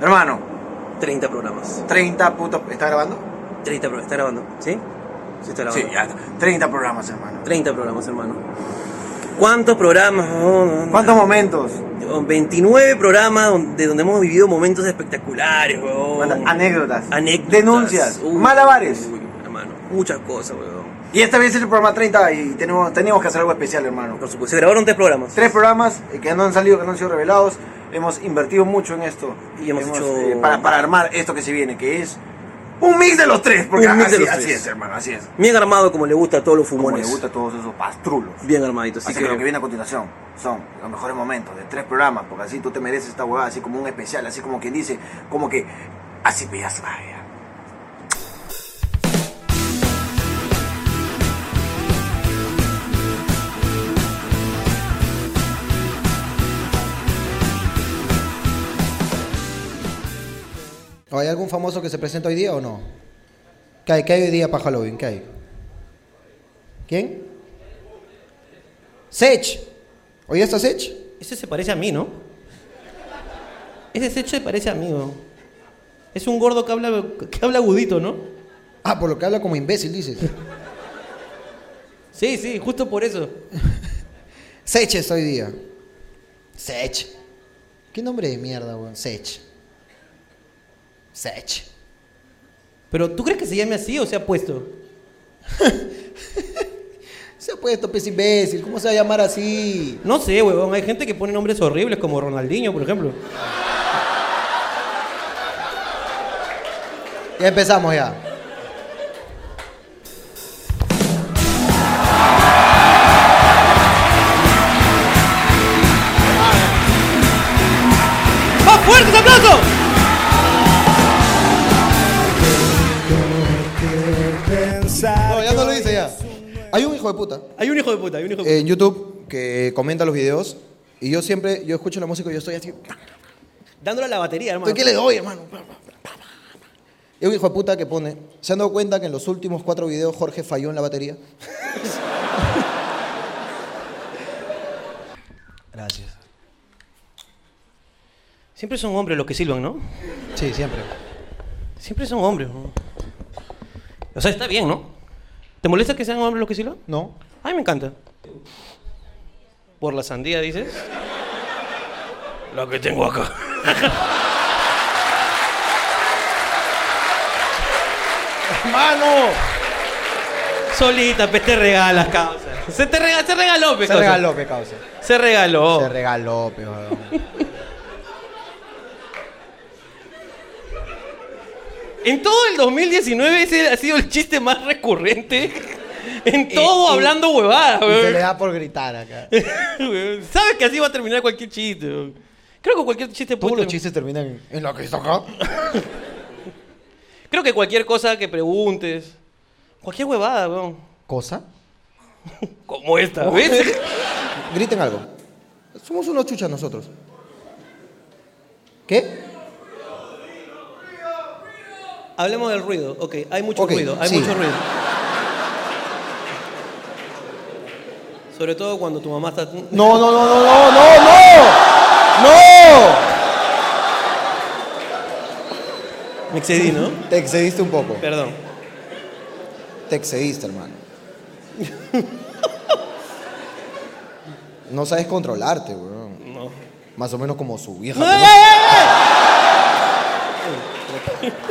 Hermano, 30 programas. 30 putos. ¿Está grabando? 30 programas. ¿Está grabando? ¿Sí? Sí, está grabando. Sí, ya está. 30 programas, hermano. 30 programas, hermano. ¿Cuántos programas? Oh, ¿Cuántos momentos? 29 programas donde, donde hemos vivido momentos espectaculares, weón. ¿Cuántas anécdotas? Anécdotas. Denuncias. Uy, malabares. uy, hermano, muchas cosas, weón. Y esta vez es el programa 30 y tenemos, teníamos que hacer algo especial, hermano. Por supuesto, se grabaron tres programas. Tres programas eh, que no han salido, que no han sido revelados. Hemos invertido mucho en esto. Y hemos hecho- eh, para, para armar esto que se viene, que es un mix de los tres. Porque Un mix de así, los así tres. es, hermano, así es. Bien armado como le gusta a todos los Como fumones. le gusta a todos esos pastrulos. Bien armadito, así, Así que, que lo que viene a continuación son los mejores momentos de tres programas, porque así tú te mereces esta huevada, así como un especial, así como quien dice, como que así veas vaya. ¿Hay algún famoso que se presenta hoy día o no? ¿Qué hay, qué hay hoy día para Halloween? ¿Qué hay? ¿Quién? Sech. ¿Hoy está Sech? Ese se parece a mí, ¿no? Ese Sech se parece a mí, ¿no? Es un gordo que habla, que habla agudito, ¿no? Ah, por lo que habla como imbécil, dices. Sí, sí, justo por eso. Sech es hoy día. Sech. ¿Qué nombre de mierda, weón? Sech. Sech. Pero ¿tú crees que se llame así o se ha puesto? Se ha puesto pez imbécil. ¿Cómo se va a llamar así? No sé, huevón. Hay gente que pone nombres horribles como Ronaldinho, por ejemplo. Ya empezamos ya. Hay un hijo de puta Hay un hijo de puta, hay un hijo de puta. en YouTube que comenta los videos y yo siempre, yo escucho la música y yo estoy así. Dándole a la batería, hermano. ¿Qué le doy, hermano? Y un hijo de puta que pone, ¿se han dado cuenta que en los últimos cuatro videos Jorge falló en la batería? Gracias. Siempre son hombres los que silban, ¿no? Sí, siempre. Siempre son hombres. ¿no? O sea, está bien, ¿no? ¿Te molesta que sean hombres los que silban? No. A mí me encanta. ¿Por la sandía, dices? La que tengo acá. ¡Hermano! Solita, pues te regalas, causa. Se te rega- se regaló, pe, Se causa. regaló, pe causa. Se regaló. Se regaló, pe weón. En todo el 2019 ese ha sido el chiste más recurrente. En todo y- hablando huevadas, Y se le da por gritar acá. Sabes que así va a terminar cualquier chiste. weón. Creo que cualquier chiste Todos puede los chistes terminan en, en lo que está acá. Creo que cualquier cosa que preguntes, cualquier huevada, weón. ¿Cosa? Como esta, ¿ves? Griten algo. Somos unos chuchas nosotros. ¿Qué? Hablemos del ruido. Ok, hay mucho ruido, hay sí. mucho ruido. Sobre todo cuando tu mamá está... No, no, no, no, no, no, no. ¡No! Me excedí, ¿no? Te excediste un poco. Perdón. Te excediste, hermano. No sabes controlarte, weón. No. Más o menos como su vieja. ¡No, ey, ey!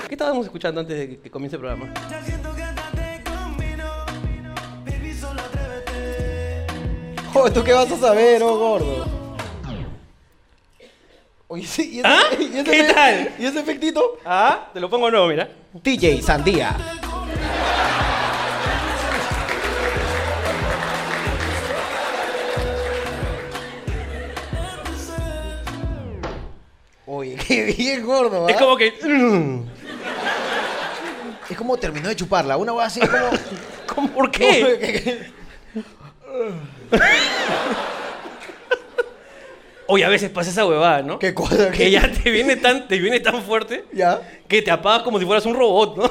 ¿Qué estábamos escuchando antes de que- comience el programa? Oh, ¿Tú qué vas a saber, oh gordo? Oye, sí, ¿y ese, ¿Ah? y ese ¿Qué tal? ¿Y ese efectito? Ah, te lo pongo nuevo, mira. DJ Sandía. Oye, qué bien gordo, ¿ah? Es como que... Es como terminó de chuparla. Una va así es como. ¿Cómo? ¿Por qué? Oye, a veces pasa esa huevada, ¿no? ¿Qué cosa? Que ya te viene tan, te viene tan fuerte ¿Ya? que te apagas como si fueras un robot, ¿no?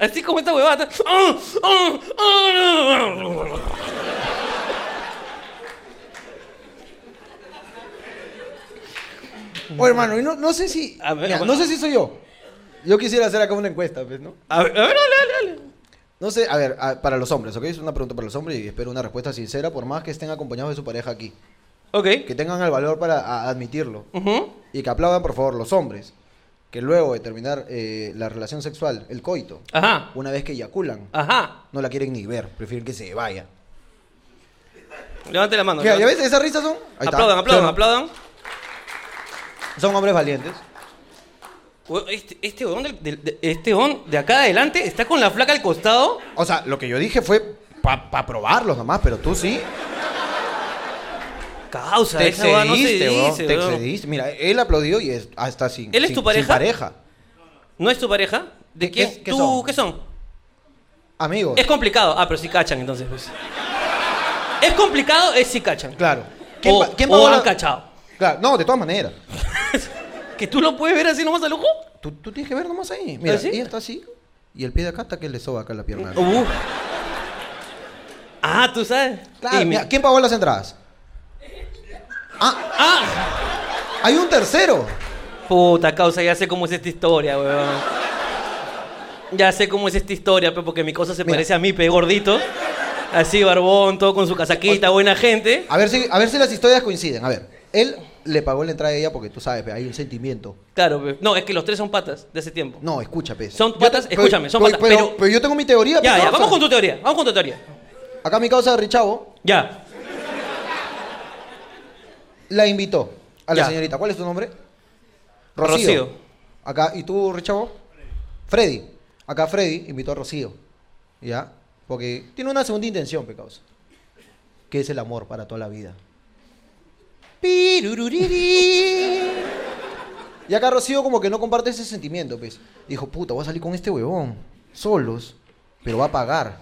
Así como esta huevada. ¡Ah! ¡Ah! ¡Ah! Oye, hermano, y no, no sé si. A ver, mira, bueno. no sé si soy yo. Yo quisiera hacer acá una encuesta, pues, ¿no? A ver, a ver, dale, dale, dale. No sé, a ver, a- para los hombres, ¿ok? Es una pregunta para los hombres y espero una respuesta sincera, por más que estén acompañados de su pareja aquí. Ok. Que tengan el valor para a- admitirlo. Ujú. Y que aplaudan, por favor, los hombres. Que luego de terminar eh, la relación sexual, el coito, Ajá. una vez que eyaculan, Ajá. no la quieren ni ver, prefieren que se vaya. Levante la mano. Mira, ¿ya ves? Esas risas son. Ahí está. Aplaudan, aplaudan, ¿Sí o no? aplaudan. Son hombres valientes. Este, este del- del- de, este de acá adelante está con la flaca al costado. O sea, lo que yo dije fue para probarlos nomás, pero tú sí. Causa, Te esa no se excediste, bro, dice, Te weón. excediste. Mira, él aplaudió y es, hasta sin. ¿Él es sin- tu sin pareja? pareja. ¿No es tu pareja? ¿De ¿Qué- quién? qué ¿Tú son? qué son? Amigos. Es complicado. Ah, pero sí cachan entonces. Pues. Es complicado, es sí cachan. Claro. O, pa- o pagó han la- cachado. Claro, no, de todas maneras. ¿Que tú lo puedes ver así nomás al ojo? Tú, tú tienes que ver nomás ahí. Mira, ¿Ah, sí? ella está así y el pie de acá está que le soba acá la pierna. Uh. Ah, tú sabes. Claro, Y ¿quién pagó las entradas? Ah, Ah, hay un tercero. puta causa, ya sé cómo es esta historia, weón. Ya sé cómo es esta historia, pe, porque mi cosa se Mira. parece a mí, pe, gordito. Así, barbón, todo con su casaquita, buena gente. A ver si, a ver si las historias coinciden. A ver, él le pagó la entrada a ella porque tú sabes, hay un sentimiento. Claro, pe. No, es que los tres son patas de ese tiempo. No, escucha, pez. Son patas, escúchame, son patas, Pero, pero- pero yo tengo mi teoría, Ya, ya, vamos con tu teoría, vamos con tu teoría. Acá mi causa de Richavo Ya. la invitó a la Ya. señorita. ¿Cuál es tu nombre? Rocío. Acá, ¿y tú, Richavo? Freddy. Acá Freddy invitó a Rocío. ¿Ya? Porque tiene una segunda intención, pe causa. Que es el amor para toda la vida. Y acá Rocío como que no comparte ese sentimiento, pues. Dijo, puta, voy a salir con este huevón. Solos. Pero va a pagar.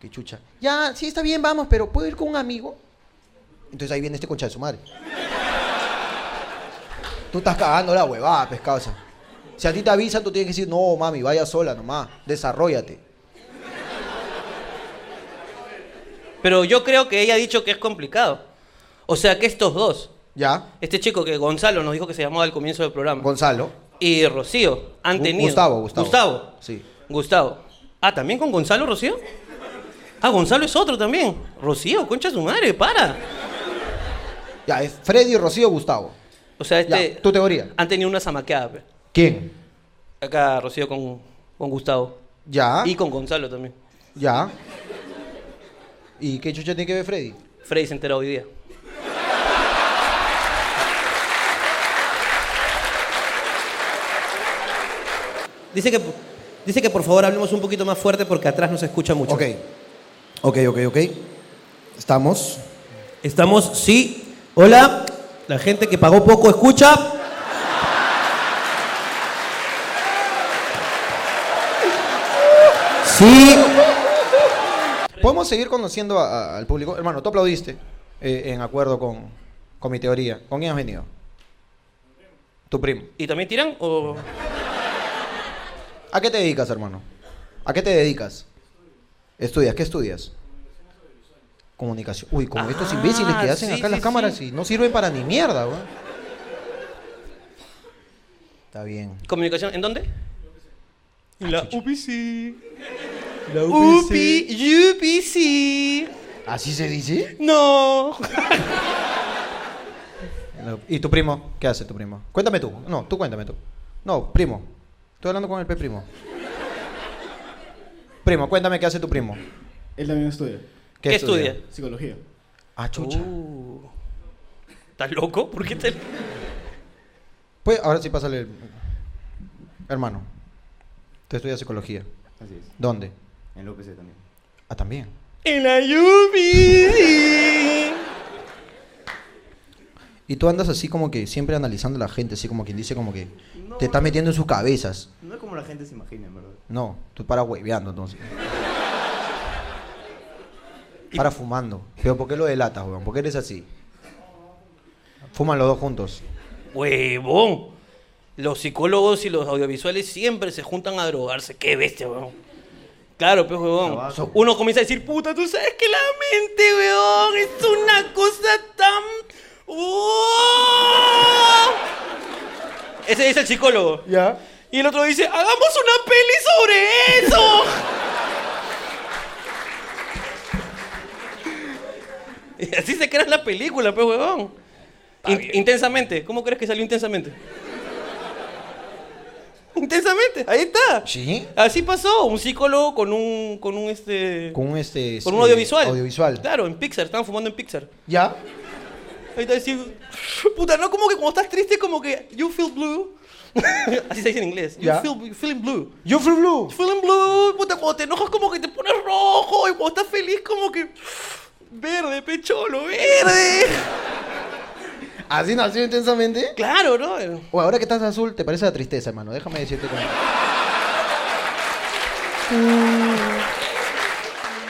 Qué chucha. Ya, sí, está bien, vamos, pero ¿puedo ir con un amigo? Entonces ahí viene este concha de su madre. Tú estás cagando la huevada, pescausa. Si a ti te avisan, tú tienes que decir, no, mami, vaya sola nomás. Desarrollate. Pero yo creo que ella ha dicho que es complicado. O sea, que estos dos, ¿Ya? este chico que Gonzalo nos dijo que se llamaba al comienzo del programa, Gonzalo. y Rocío, han Gu- tenido... Gustavo, Gustavo. Gustavo. Sí. Gustavo. Ah, ¿también con Gonzalo Rocío? Ah, Gonzalo es otro también. Rocío, concha de su madre, para. Ya, es Freddy, Rocío, Gustavo. O sea, este... Tu teoría. Han tenido una zamaqueada, pe. ¿Quién? Acá Rocío con, con Gustavo. Ya. Y con Gonzalo también. Ya. ¿Y qué chucha tiene que ver Freddy? Freddy se enteró hoy día. Dice que, dice que por favor hablemos un poquito más fuerte porque atrás no se escucha mucho. Ok. Ok, ok, ok. Estamos. Estamos, sí. Hola. La gente que pagó poco escucha. Sí. ¿Podemos seguir conociendo a- a- al público? Hermano, tú aplaudiste eh, en acuerdo con, con mi teoría. ¿Con quién has venido? Tu primo. ¿Y también tiran o...? ¿A qué te dedicas, hermano? ¿A qué te dedicas? ¿Estudias? ¿Qué estudias? Comunicación. Uy, como estos Ah, imbéciles que hacen sí, acá sí, las cámaras sí. y no sirven para ni mierda, weón. Está bien. ¿Comunicación? ¿En dónde? En la UPC. La UPI, UPC. ¿Así se dice? No. ¿Y tu primo? ¿Qué hace tu primo? Cuéntame tú. No, tú cuéntame tú. No, primo. Estoy hablando con el P primo. Primo, cuéntame qué hace tu primo. Él también estudia ¿Qué, estudia? psicología. Ah, chucha. Uh. ¿Estás loco? ¿Por qué te.? Pues ahora sí pásale. el- Hermano, te estudia psicología. Así es. ¿Dónde? En la UPC también. Ah, también. En la UPC. Y tú andas así como que siempre analizando a la gente, así como quien dice como que te estás metiendo en sus cabezas. No es como la gente se imagina, en verdad. No, tú para hueveando entonces. Para fumando. Pero ¿por qué lo delatas, weón? ¿Por qué eres así? Fuman los dos juntos. Huevón. Los psicólogos y los audiovisuales siempre se juntan a drogarse. Qué bestia, weón. Claro, pues, huevón. Uno comienza a decir, puta, tú sabes que la mente, weón, es una cosa tan. ¡Oh! Ese es el psicólogo. Ya. Y el otro dice, hagamos una peli sobre eso. y así se crea la película, pues, huevón. In- intensamente. ¿Cómo crees que salió intensamente? intensamente, ahí está. Sí. Así pasó, un psicólogo con un, con un este, Con un este. con un audiovisual. Audiovisual. Claro, en Pixar, estaban fumando en Pixar. Ya. Ahí está diciendo, puta, no como que cuando estás triste como que you feel blue. Así se dice en inglés. You Ya. feel you feeling blue. You feel blue. Feeling blue, puta, cuando te enojas como que te pones rojo y cuando estás feliz como que verde, pecholo, verde. Así nació intensamente. Claro, ¿no? O ahora que estás azul, te parece la tristeza, hermano. Déjame decirte cómo.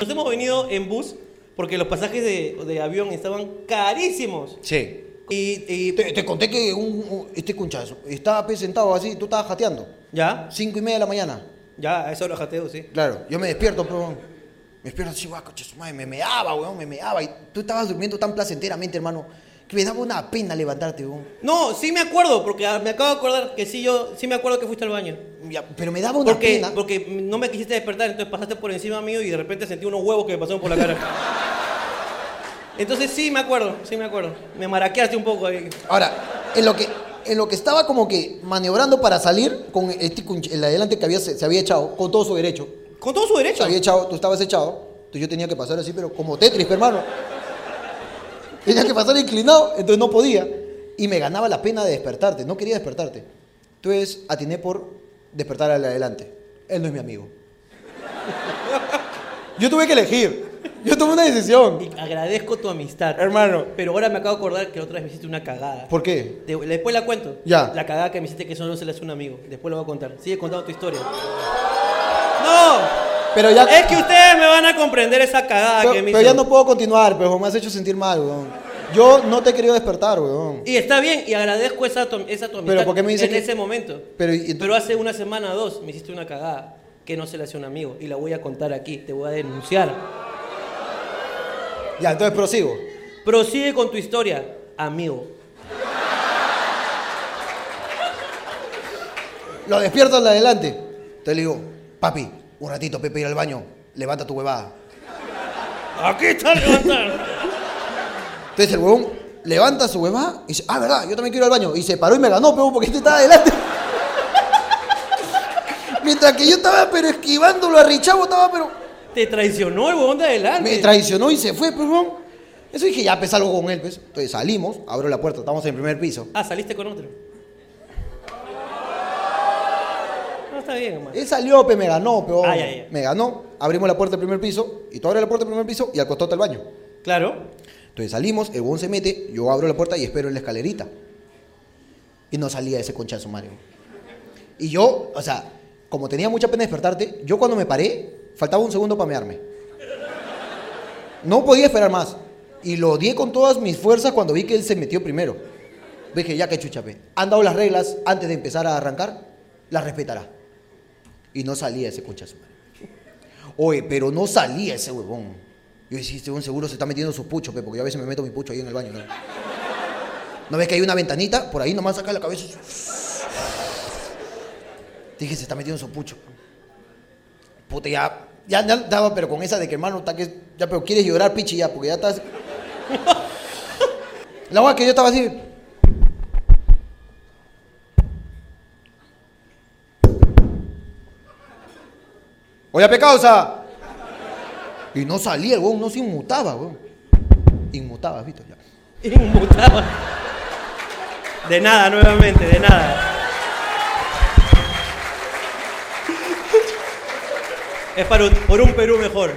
Nos hemos venido en bus porque los pasajes de, de avión estaban carísimos. Sí. Y, y- Te, te conté que un, un- este conchazo estaba pues, sentado así, tú estabas jateando. ya, Cinco y media de la mañana. ya, eso lo jateo, sí. Claro, yo me despierto, pero. Me despierto así, guau, coche, su madre, me meaba, weón, me meaba. Y tú estabas durmiendo tan placenteramente, hermano, que me daba una pena levantarte, weón. No, sí me acuerdo, porque ah, me acabo de acordar que sí, yo sí me acuerdo que fuiste al baño. Ya, pero me daba una Porque, pena. porque no me quisiste despertar, entonces pasaste por encima mío y de repente sentí unos huevos que me pasaron por la cara. Entonces sí me acuerdo, sí me acuerdo. Me maraqueaste un poco ahí. Ahora, en lo que, en lo que estaba como que maniobrando para salir con este cunch- el adelante que había, se, se había echado, con todo su derecho. Con todo su Se derecho. había echado, tú estabas echado, entonces yo tenía que pasar así, pero como Tetris, hermano. Tenía que pasar inclinado, entonces no podía. Y me ganaba la pena de despertarte, no quería despertarte. Entonces atiné por despertar al de adelante. Él no es mi amigo. Yo tuve que elegir. Yo tomé una decisión. Y agradezco tu amistad. Hermano. Pero ahora me acabo de acordar que la otra vez me hiciste una cagada. ¿Por qué? De- después la cuento. Ya. La cagada que me hiciste que solo se le hace un amigo. Después lo voy a contar. Sigue contando tu historia. ¡No! Pero ya, Es que ustedes me van a comprender esa cagada pero, que me pero hizo. ya no puedo continuar, pero me has hecho sentir mal, weón. Yo no te he querido despertar, weón. Y está bien, y agradezco esa, tu- esa tu amistad Pero ¿por qué me dice en que- ese momento. Pero, y- Pero hace una semana o dos me hiciste una cagada que no se le hace a un amigo. Y la voy a contar aquí, te voy a denunciar. Ya, entonces prosigo. Prosigue con tu historia, amigo. Lo despierto al de adelante. Entonces le digo, papi, un ratito, Pepe, ir al baño. Levanta tu huevada. Aquí está levantando. Entonces el huevón levanta su huevada y dice, ah, verdad, yo también quiero ir al baño. Y se paró y me ganó, pero porque este estaba adelante. Mientras que yo estaba, pero esquivándolo a Richavo, estaba, pero... Te traicionó el huevón de adelante. Me traicionó y se fue, pues, huevón. Eso dije, ya, pues, algo con él, pues. Entonces salimos, abro la puerta, estamos en el primer piso. Ah, saliste con otro. No, está bien, hermano. Él salió, pues, me ganó, pero... Ah, ya, ya. Me ganó, abrimos la puerta del primer piso, y tú abres la puerta del primer piso y al costado está el baño. Claro. Entonces salimos, el huevón se mete, yo abro la puerta y espero en la escalerita. Y no salía ese conchazo, Mario. Y yo, o sea, como tenía mucha pena despertarte, yo cuando me paré, faltaba un segundo para mearme. No podía esperar más. Y lo odié con todas mis fuerzas cuando vi que él se metió primero. Dije, ya que chuchape. Han dado las reglas antes de empezar a arrancar, las respetará. Y no salía ese conchazo. Oye, pero no salía ese huevón. Yo decía, este seguro se está metiendo su pucho, porque yo a veces me meto mi pucho ahí en el baño, ¿no? ¿No ves que hay una ventanita? Por ahí nomás saca la cabeza. Dije, se está metiendo su pucho. Puta, ya, ya, ya pero con esa de que hermano, está que, ya, pero quieres llorar, pichi, ya, porque ya estás... La verdad que yo estaba así... Oye, pecausa. Y no salía, el huevón no se inmutaba, weón. Inmutaba, ¿viste? Ya. Inmutaba. De nada, nuevamente, de nada. Es para por un Perú mejor.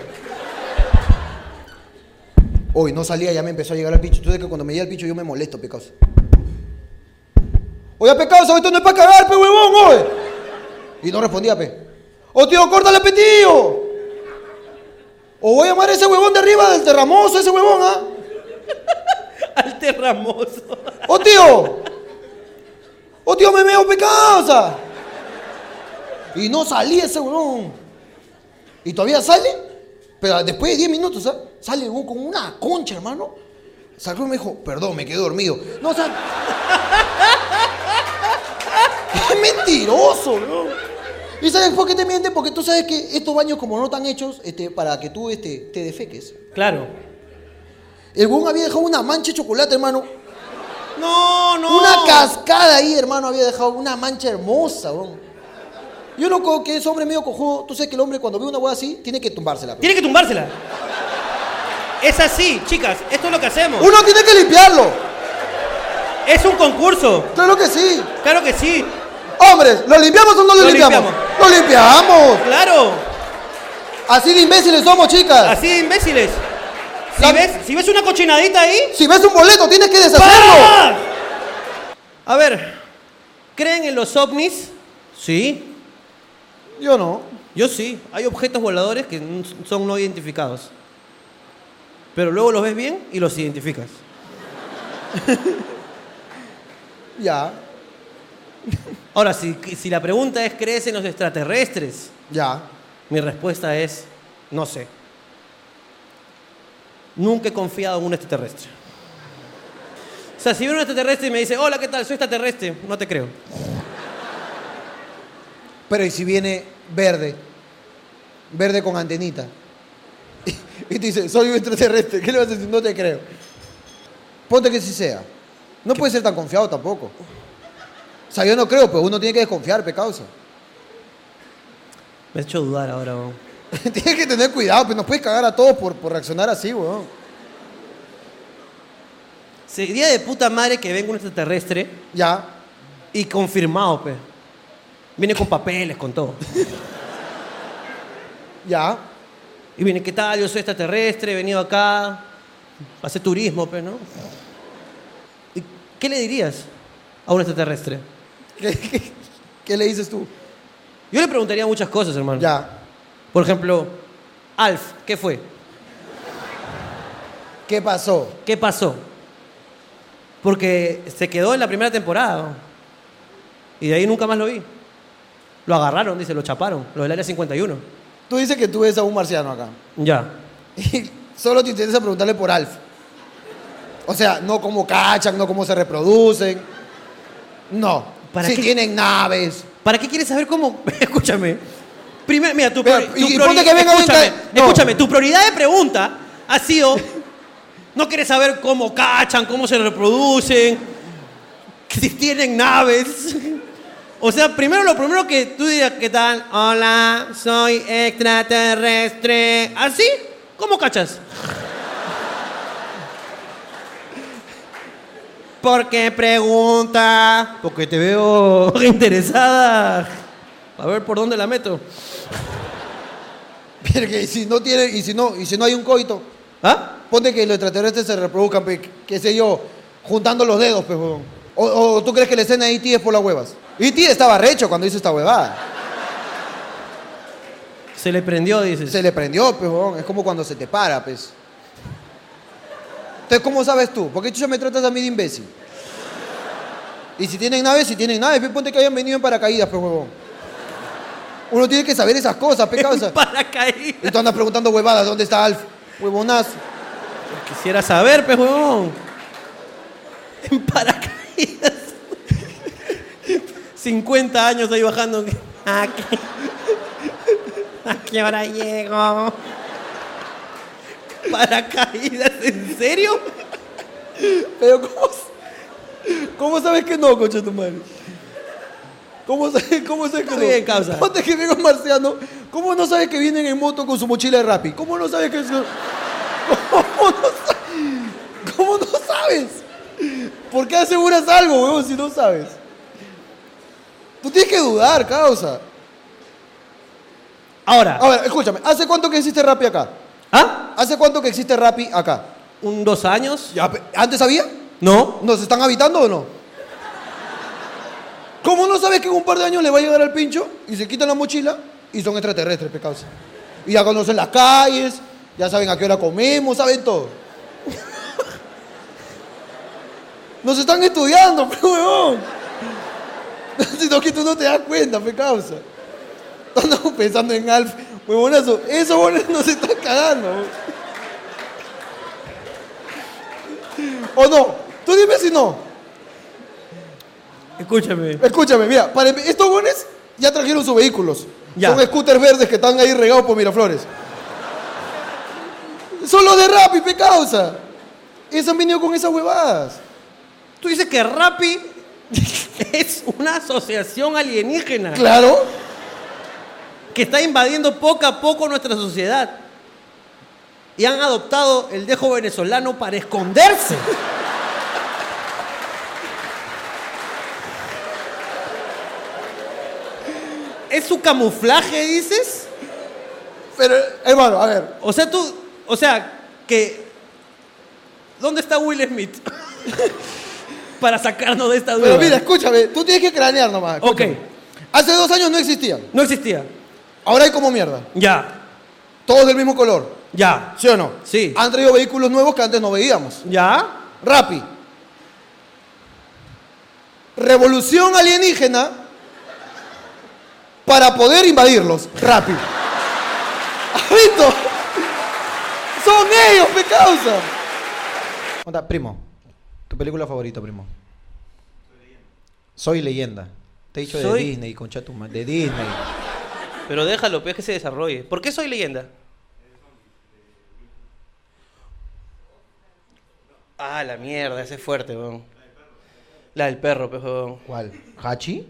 Hoy no salía, ya me empezó a llegar el picho. Tú sabes que cuando me llega el picho yo me molesto, pecausa. Oye, pecausa, esto no es para cagar, pe huevón, oye. Y no respondía, pe. Oh, tío, córtale, pe, tío. O voy a llamar a ese huevón de arriba del terramoso, ese huevón, ¿ah? Al terramoso. ¡Oh, tío! ¡Oh, tío, me meo pecausa! Y no salía ese huevón. Y todavía sale, pero después de 10 minutos, ¿ah? sale con una concha, hermano. Sacó y me dijo, perdón, me quedé dormido. No, o sea. es mentiroso, ¿no? ¿Y sabes por qué te miente? Porque tú sabes que estos baños, como no están hechos, este, para que tú este, te defeques. Claro. El huevón había dejado una mancha de chocolate, hermano. No, no. Una cascada ahí, hermano, había dejado una mancha hermosa, weón. Yo no creo que ese hombre medio cojudo, tú sabes que el hombre cuando ve una hueá así, tiene que tumbársela. pe. Tiene que tumbársela. Es así, chicas. Esto es lo que hacemos. Uno tiene que limpiarlo. Es un concurso. Claro que sí. Claro que sí. Hombres, ¿lo limpiamos o no lo, Lo limpiamos? limpiamos. ¡Lo limpiamos! Claro. Así de imbéciles somos, chicas. Así de imbéciles. Si La- ves, si ves una cochinadita ahí, Si ves un boleto, tienes que deshacerlo. ¡para! A ver, ¿creen en los ovnis? Sí. Yo no. Yo sí. Hay objetos voladores que son no identificados. Pero luego los ves bien y los identificas. Ya, Ahora, si, si la pregunta es, ¿crees en los extraterrestres? ya. Mi respuesta es, no sé. Nunca he confiado en un extraterrestre. O sea, si viene un extraterrestre y me dice, hola, ¿qué tal? Soy extraterrestre, no te creo. Pero ¿y si viene verde? Verde con antenita. Y te dice, soy un extraterrestre. ¿Qué le vas a decir? No te creo. Ponte que sí sea. No puede ser tan confiado tampoco. O sea, yo no creo, pero uno tiene que desconfiar, pe causa. Me ha hecho dudar ahora. weón. Tienes que tener cuidado, pero nos puedes cagar a todos por, por reaccionar así, weón. Sería de puta madre que venga un extraterrestre Ya. y confirmado, pe. Viene con papeles, con todo. Ya. Y viene, ¿qué tal? Yo soy extraterrestre, he venido acá a hacer turismo, pe, ¿no? ¿Y qué le dirías a un extraterrestre? ¿Qué, qué- qué le dices tú? Yo le preguntaría muchas cosas, hermano. Ya. Por ejemplo, Alf, ¿qué fue? ¿Qué pasó? ¿Qué pasó? Porque se quedó en la primera temporada. ¿no? Y de ahí nunca más lo vi. Lo agarraron, dice, lo chaparon, lo del área 51. Tú dices que tú ves a un marciano acá. Ya. Y solo te interesa preguntarle por Alf. O sea, no cómo cachan, no cómo se reproducen. No. ¿Para si qué? tienen naves. ¿Para qué quieres saber cómo? Escúchame. Primero, mira, tu, Mira, priori- tu y- y priori- ponte que venga escúchame, no. escúchame, tu prioridad de pregunta ha sido no quieres saber cómo cachan, cómo se reproducen, si tienen naves. O sea, primero lo primero que tú digas, ¿qué tal? Hola, soy extraterrestre. ¿Así? ¿Cómo cachas? ¿Por qué pregunta? Porque te veo interesada. A ver por dónde la meto. Porque y si no tiene, y si no, y si no hay un coito, ¿Ah? ponte que los extraterrestres se reproduzcan, qué sé yo, juntando los dedos, pues. O, o tú crees que la escena de E.T. es por las huevas. E.T. estaba recho cuando hizo esta huevada. Se le prendió, dices. Se le prendió, pues. Es como cuando se te para, pues. Entonces, ¿cómo sabes tú? ¿Por qué chucha me tratas a mí de imbécil? Y si tienen naves, si tienen naves, pe, ponte que hayan venido en paracaídas, pues, huevón. Uno tiene que saber esas cosas, pe, causa. Paracaídas. Y tú andas preguntando huevadas, ¿dónde está Alf? Huevonazo. Quisiera saber, pues, huevón. En paracaídas. 50 años ahí bajando. ¿A qué, ¿A qué hora llego? Paracaídas, ¿en serio? Pero, ¿cómo, ¿cómo sabes que no, concha tu madre? ¿Cómo sabes, cómo sabes que no? bien, causa. Ponte que venga un marciano. ¿Cómo no sabes que vienen en moto con su mochila de Rappi? ¿Cómo no sabes que. ¿Cómo no, ¿Cómo no sabes? ¿Por qué aseguras algo, weón, si no sabes? Tú tienes que dudar, causa. Ahora, A ver, escúchame. ¿Hace cuánto que existe Rappi acá? ¿ah? ¿Hace cuánto que existe Rappi acá? ¿Un dos años? Ya, pe- ¿Antes había? No. ¿Nos están habitando o no? ¿Cómo no sabes que en un par de años le va a llegar al pincho y se quitan la mochila y son extraterrestres, pecados? Y ya conocen las calles, ya saben a qué hora comemos, saben todo. Nos están estudiando, pe huevón. Sino que tú no te das cuenta, pe causa. Estamos pensando en Alf, huevonazo. Eso, huevones, nos están cagando. ¿O no? Tú dime si no. Escúchame. Escúchame, mira, para em- estos buenos ya trajeron sus vehículos. Ya. Son scooters verdes que están ahí regados por Miraflores. Son los de Rappi, pe causa. Esos han venido con esas huevadas. Tú dices que Rappi es una asociación alienígena Claro. que está invadiendo poco a poco nuestra sociedad. Y han adoptado el dejo venezolano para esconderse. ¿Es su camuflaje, dices? Pero, hermano, a ver. O sea, tú, o sea, que... ¿Dónde está Will Smith? para sacarnos de esta duda. Pero mira, escúchame, tú tienes que cranear nomás. Ok, escúchame. Hace dos años no existían. no existía. Ahora hay como mierda. Ya, Todos del mismo color. ya, ¿Sí o no? Sí. Han traído vehículos nuevos que antes no veíamos. ya. Rappi. Revolución alienígena para poder invadirlos. Rappi. ¿Has visto? Son ellos, me causa. Onda, primo. Tu película favorita, primo. Soy leyenda. Te he dicho Soy- de Disney, concha tu madre. De Disney. Pero déjalo, pues que se desarrolle. ¿Por qué soy leyenda? Ah, la mierda, ese es fuerte, weón. La del perro, pues, weón. ¿Cuál? ¿Hachi?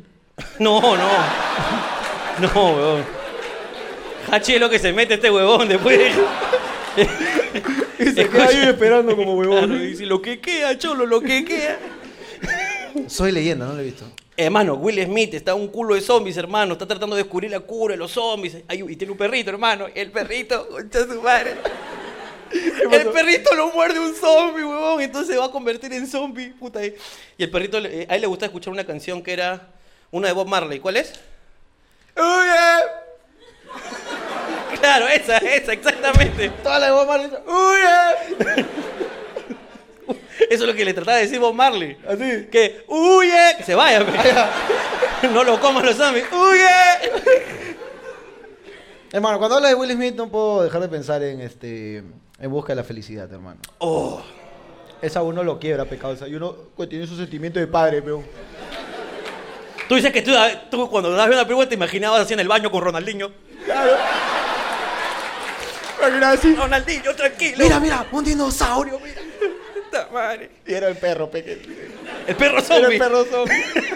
No, no. No, weón. Hachi es lo que se mete este huevón después. y se queda ahí esperando como huevón. dice, lo que queda, cholo, lo que queda. Soy leyenda, no lo he visto. Hermano, Will Smith está un culo de zombies, hermano. Está tratando de descubrir la cura de los zombies. Ay, y tiene un perrito, hermano. El perrito, concha su madre. El perrito lo muerde un zombie, huevón. Entonces se va a convertir en zombie. Puta. Y el perrito, eh, a él le gusta escuchar una canción que era una de Bob Marley. ¿Cuál es? Claro, esa, esa, exactamente. Toda la huevada mal- Eso es lo que le trataba de decir Bob Marley. Así. Que huye, que se vaya. pe. no lo coman los zombies. Huye. Hermano, cuando hablas de Will Smith no puedo dejar de pensar en este en busca de la felicidad, hermano. Oh. Esa uno lo quiebra, pecado. O sea, y uno pues, tiene su sentimiento de padre, peón. Tú dices que tú, tú cuando dabas una película te imaginabas así en el baño con Ronaldinho. Gracias. Ronaldinho, tranquilo. Mira, mira, un dinosaurio, mira. Puta madre. Y era el perro, pequeño. El perro Era zombie. el perro zombie.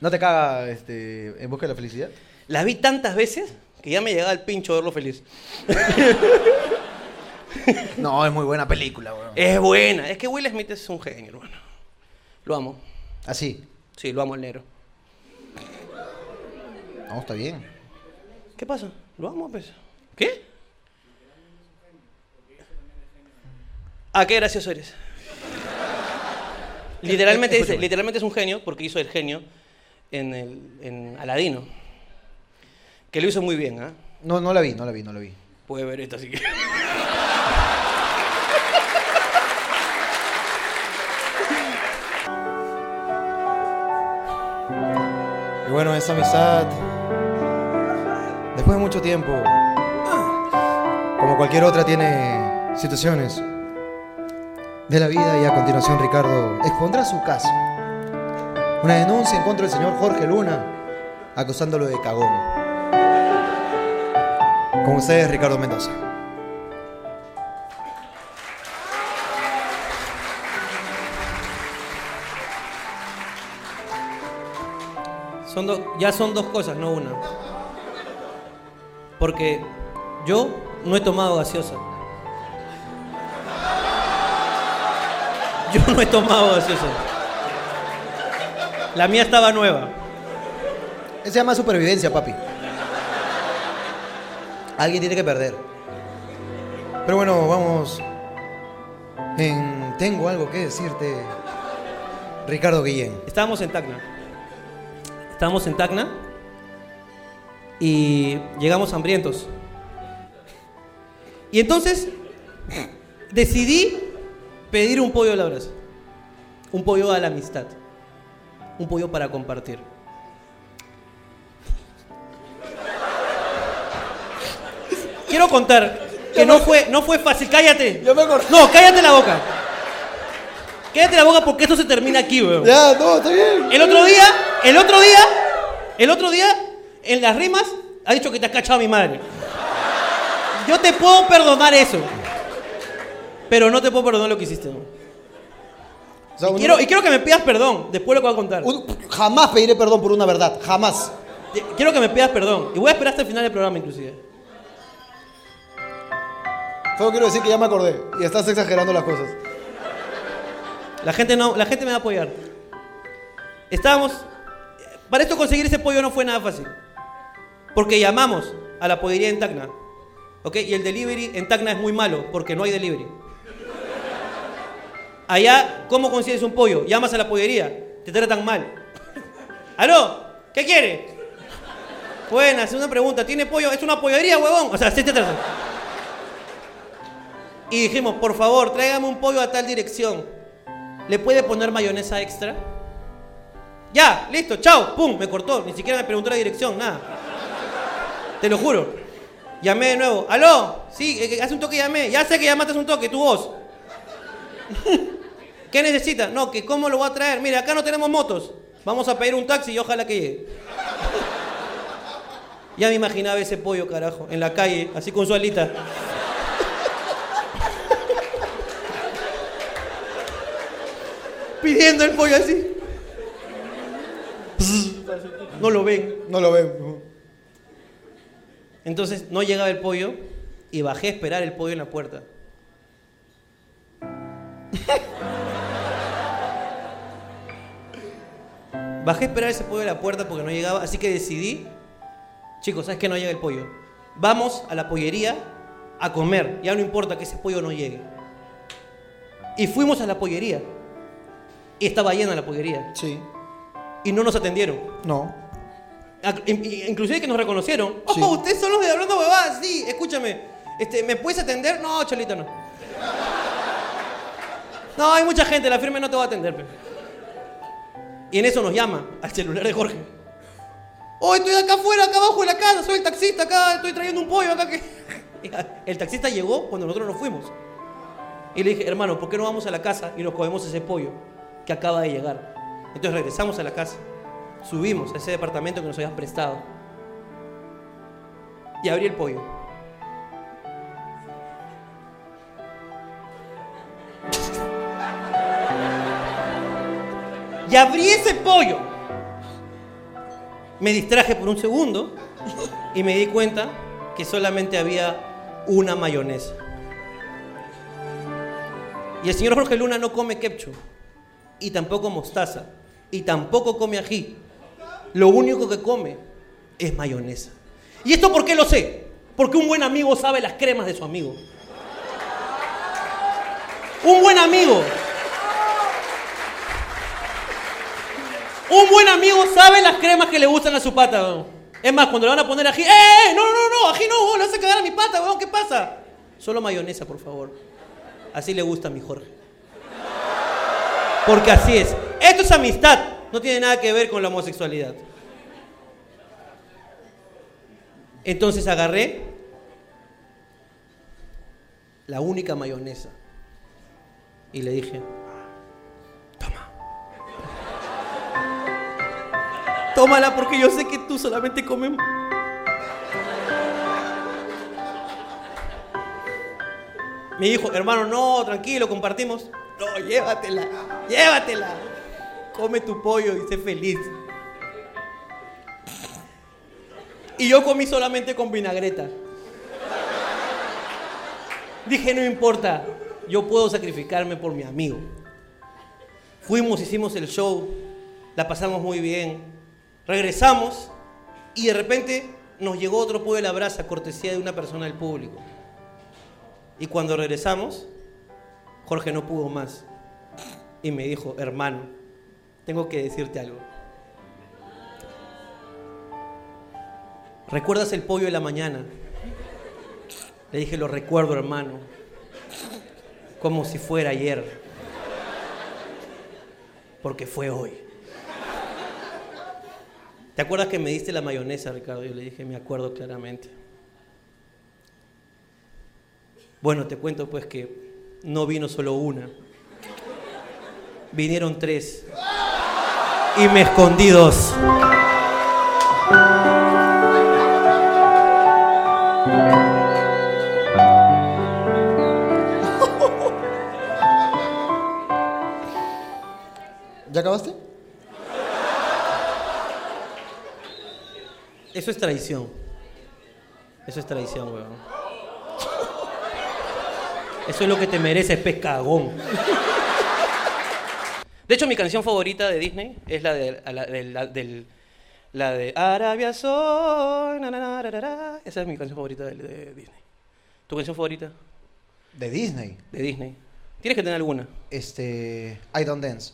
¿No te caga este, en busca de la felicidad? La vi tantas veces que ya me llegaba el pincho verlo feliz. No, es muy buena película, weón. Es buena. Es que Will Smith es un genio, hermano. Lo amo. Así. Sí, lo amo el negro. No, está bien. ¿Qué pasa? Lo amo, pues. ¿Qué? Ah, qué gracioso eres. Literalmente, dice, literalmente es un genio porque hizo el genio en, el, en Aladino. Que lo hizo muy bien, ¿ah? No, no la vi, no la vi, no la vi. Puede ver esto así que. Y bueno, esa amistad, después de mucho tiempo, como cualquier otra, tiene situaciones de la vida y a continuación Ricardo expondrá su caso. Una denuncia en contra del señor Jorge Luna, acusándolo de cagón. Con ustedes, Ricardo Mendoza. Son ya son dos cosas, no una. Porque yo no he tomado gaseosa. Yo no he tomado gaseosa. La mía estaba nueva. Se llama supervivencia, papi. Alguien tiene que perder. Pero bueno, vamos. En Tengo algo que decirte, Ricardo Guillén. Estábamos en Tacna. Estábamos en Tacna y llegamos hambrientos. Y entonces decidí pedir un pollo a la brasa. Un pollo a la amistad. Un pollo para compartir. Quiero contar, que no fue, no fue fácil. Cállate. Ya me acordé. No, cállate la boca. Cállate la boca porque esto se termina aquí, weón. Ya, no, está bien. El otro día, el otro día, el otro día, en las rimas, ha dicho que te has cachado a mi madre. Yo te puedo perdonar eso. Pero no te puedo perdonar lo que hiciste. ¿no? O sea, Y uno- quiero, y quiero que me pidas perdón, después lo que voy a contar. jamás pediré perdón por una verdad, jamás. Quiero que me pidas perdón. Y voy a esperar hasta el final del programa, inclusive. Solo quiero decir que ya me acordé y estás exagerando las cosas. La gente, no, la gente me va a apoyar. Estábamos... Para esto conseguir ese pollo no fue nada fácil. Porque llamamos a la pollería en Tacna. ¿Ok? Y el delivery en Tacna es muy malo porque no hay delivery. Allá, ¿cómo consigues un pollo? Llamas a la pollería, te tratan mal. ¿Aló? ¿Qué quiere? Buenas, una pregunta. ¿Tiene pollo? Es una pollería, huevón. O sea, así te tratan. Y dijimos, por favor, tráigame un pollo a tal dirección. ¿Le puede poner mayonesa extra? Ya, listo, chao, pum, me cortó. Ni siquiera me preguntó la dirección, nada. Te lo juro. Llamé de nuevo. ¿Aló? Sí, eh, hace un toque llamé. Ya sé que llamaste hace un toque, tu voz. ¿Qué necesita? No, que cómo lo voy a traer. Mira, acá no tenemos motos. Vamos a pedir un taxi y ojalá que llegue. Ya me imaginaba ese pollo, carajo, en la calle, así con su alita. Pidiendo el pollo así. No lo ven. No lo veo. Entonces no llegaba el pollo y bajé a esperar el pollo en la puerta. Bajé a esperar ese pollo en la puerta porque no llegaba, así que decidí, chicos, ¿sabes que no llega el pollo? Vamos a la pollería a comer, ya no importa que ese pollo no llegue. Y fuimos a la pollería. Y estaba llena la pollería. Sí. Y no nos atendieron. No. Inclusive que nos reconocieron. Sí. Oh, ustedes son los de hablando huevadas. Sí, escúchame. Este, ¿Me puedes atender? No, Cholita, no. No, hay mucha gente, la firme no te va a atender. Y en eso nos llama al celular de Jorge. Oh, estoy acá afuera, acá abajo de la casa, soy el taxista, acá estoy trayendo un pollo, acá que... El taxista llegó cuando nosotros nos fuimos. Y le dije, hermano, ¿por qué no vamos a la casa y nos comemos ese pollo que acaba de llegar? Entonces regresamos a la casa, subimos a ese departamento que nos habías prestado y abrí el pollo. Y abrí ese pollo. Me distraje por un segundo y me di cuenta que solamente había una mayonesa. Y el señor Jorge Luna no come ketchup, y tampoco mostaza, y tampoco come ají. Lo único que come es mayonesa. ¿Y esto por qué lo sé? Porque un buen amigo sabe las cremas de su amigo. Un buen amigo. Un buen amigo sabe las cremas que le gustan a su pata. weón. Es más, cuando le van a poner ají, ¡eh, eh! No, no, no, ají no, le cagar a mi pata, weón, ¿qué pasa? Solo mayonesa, por favor. Así le gusta a mi Jorge. Porque así es. Esto es amistad. No tiene nada que ver con la homosexualidad. Entonces agarré la única mayonesa y le dije, toma. Tómala porque yo sé que tú solamente comes... Me dijo, hermano, no, tranquilo, compartimos. No, llévatela, llévatela. Come tu pollo y sé feliz. Y yo comí solamente con vinagreta. Dije, no importa, yo puedo sacrificarme por mi amigo. Fuimos, hicimos el show, la pasamos muy bien. Regresamos y de repente nos llegó otro pollo de la brasa, cortesía de una persona del público. Y cuando regresamos, Jorge no pudo más. Y me dijo, hermano, tengo que decirte algo. ¿Recuerdas el pollo de la mañana? Le dije, lo recuerdo, hermano. Como si fuera ayer. Porque fue hoy. ¿Te acuerdas que me diste la mayonesa, Ricardo? Yo le dije, me acuerdo claramente. Bueno, te cuento pues que no vino solo una. Vinieron tres. Y me escondí dos. ¿Ya acabaste? Eso es traición. Eso es traición, weón. Eso es lo que te mereces, pescagón. De hecho, mi canción favorita de Disney es la de la, de- la- del- la de Arabia soy. na, na, na. Esa es mi canción favorita de, de Disney. ¿Tu canción favorita De Disney. de Disney? Tienes que tener alguna. Este. I Don't Dance.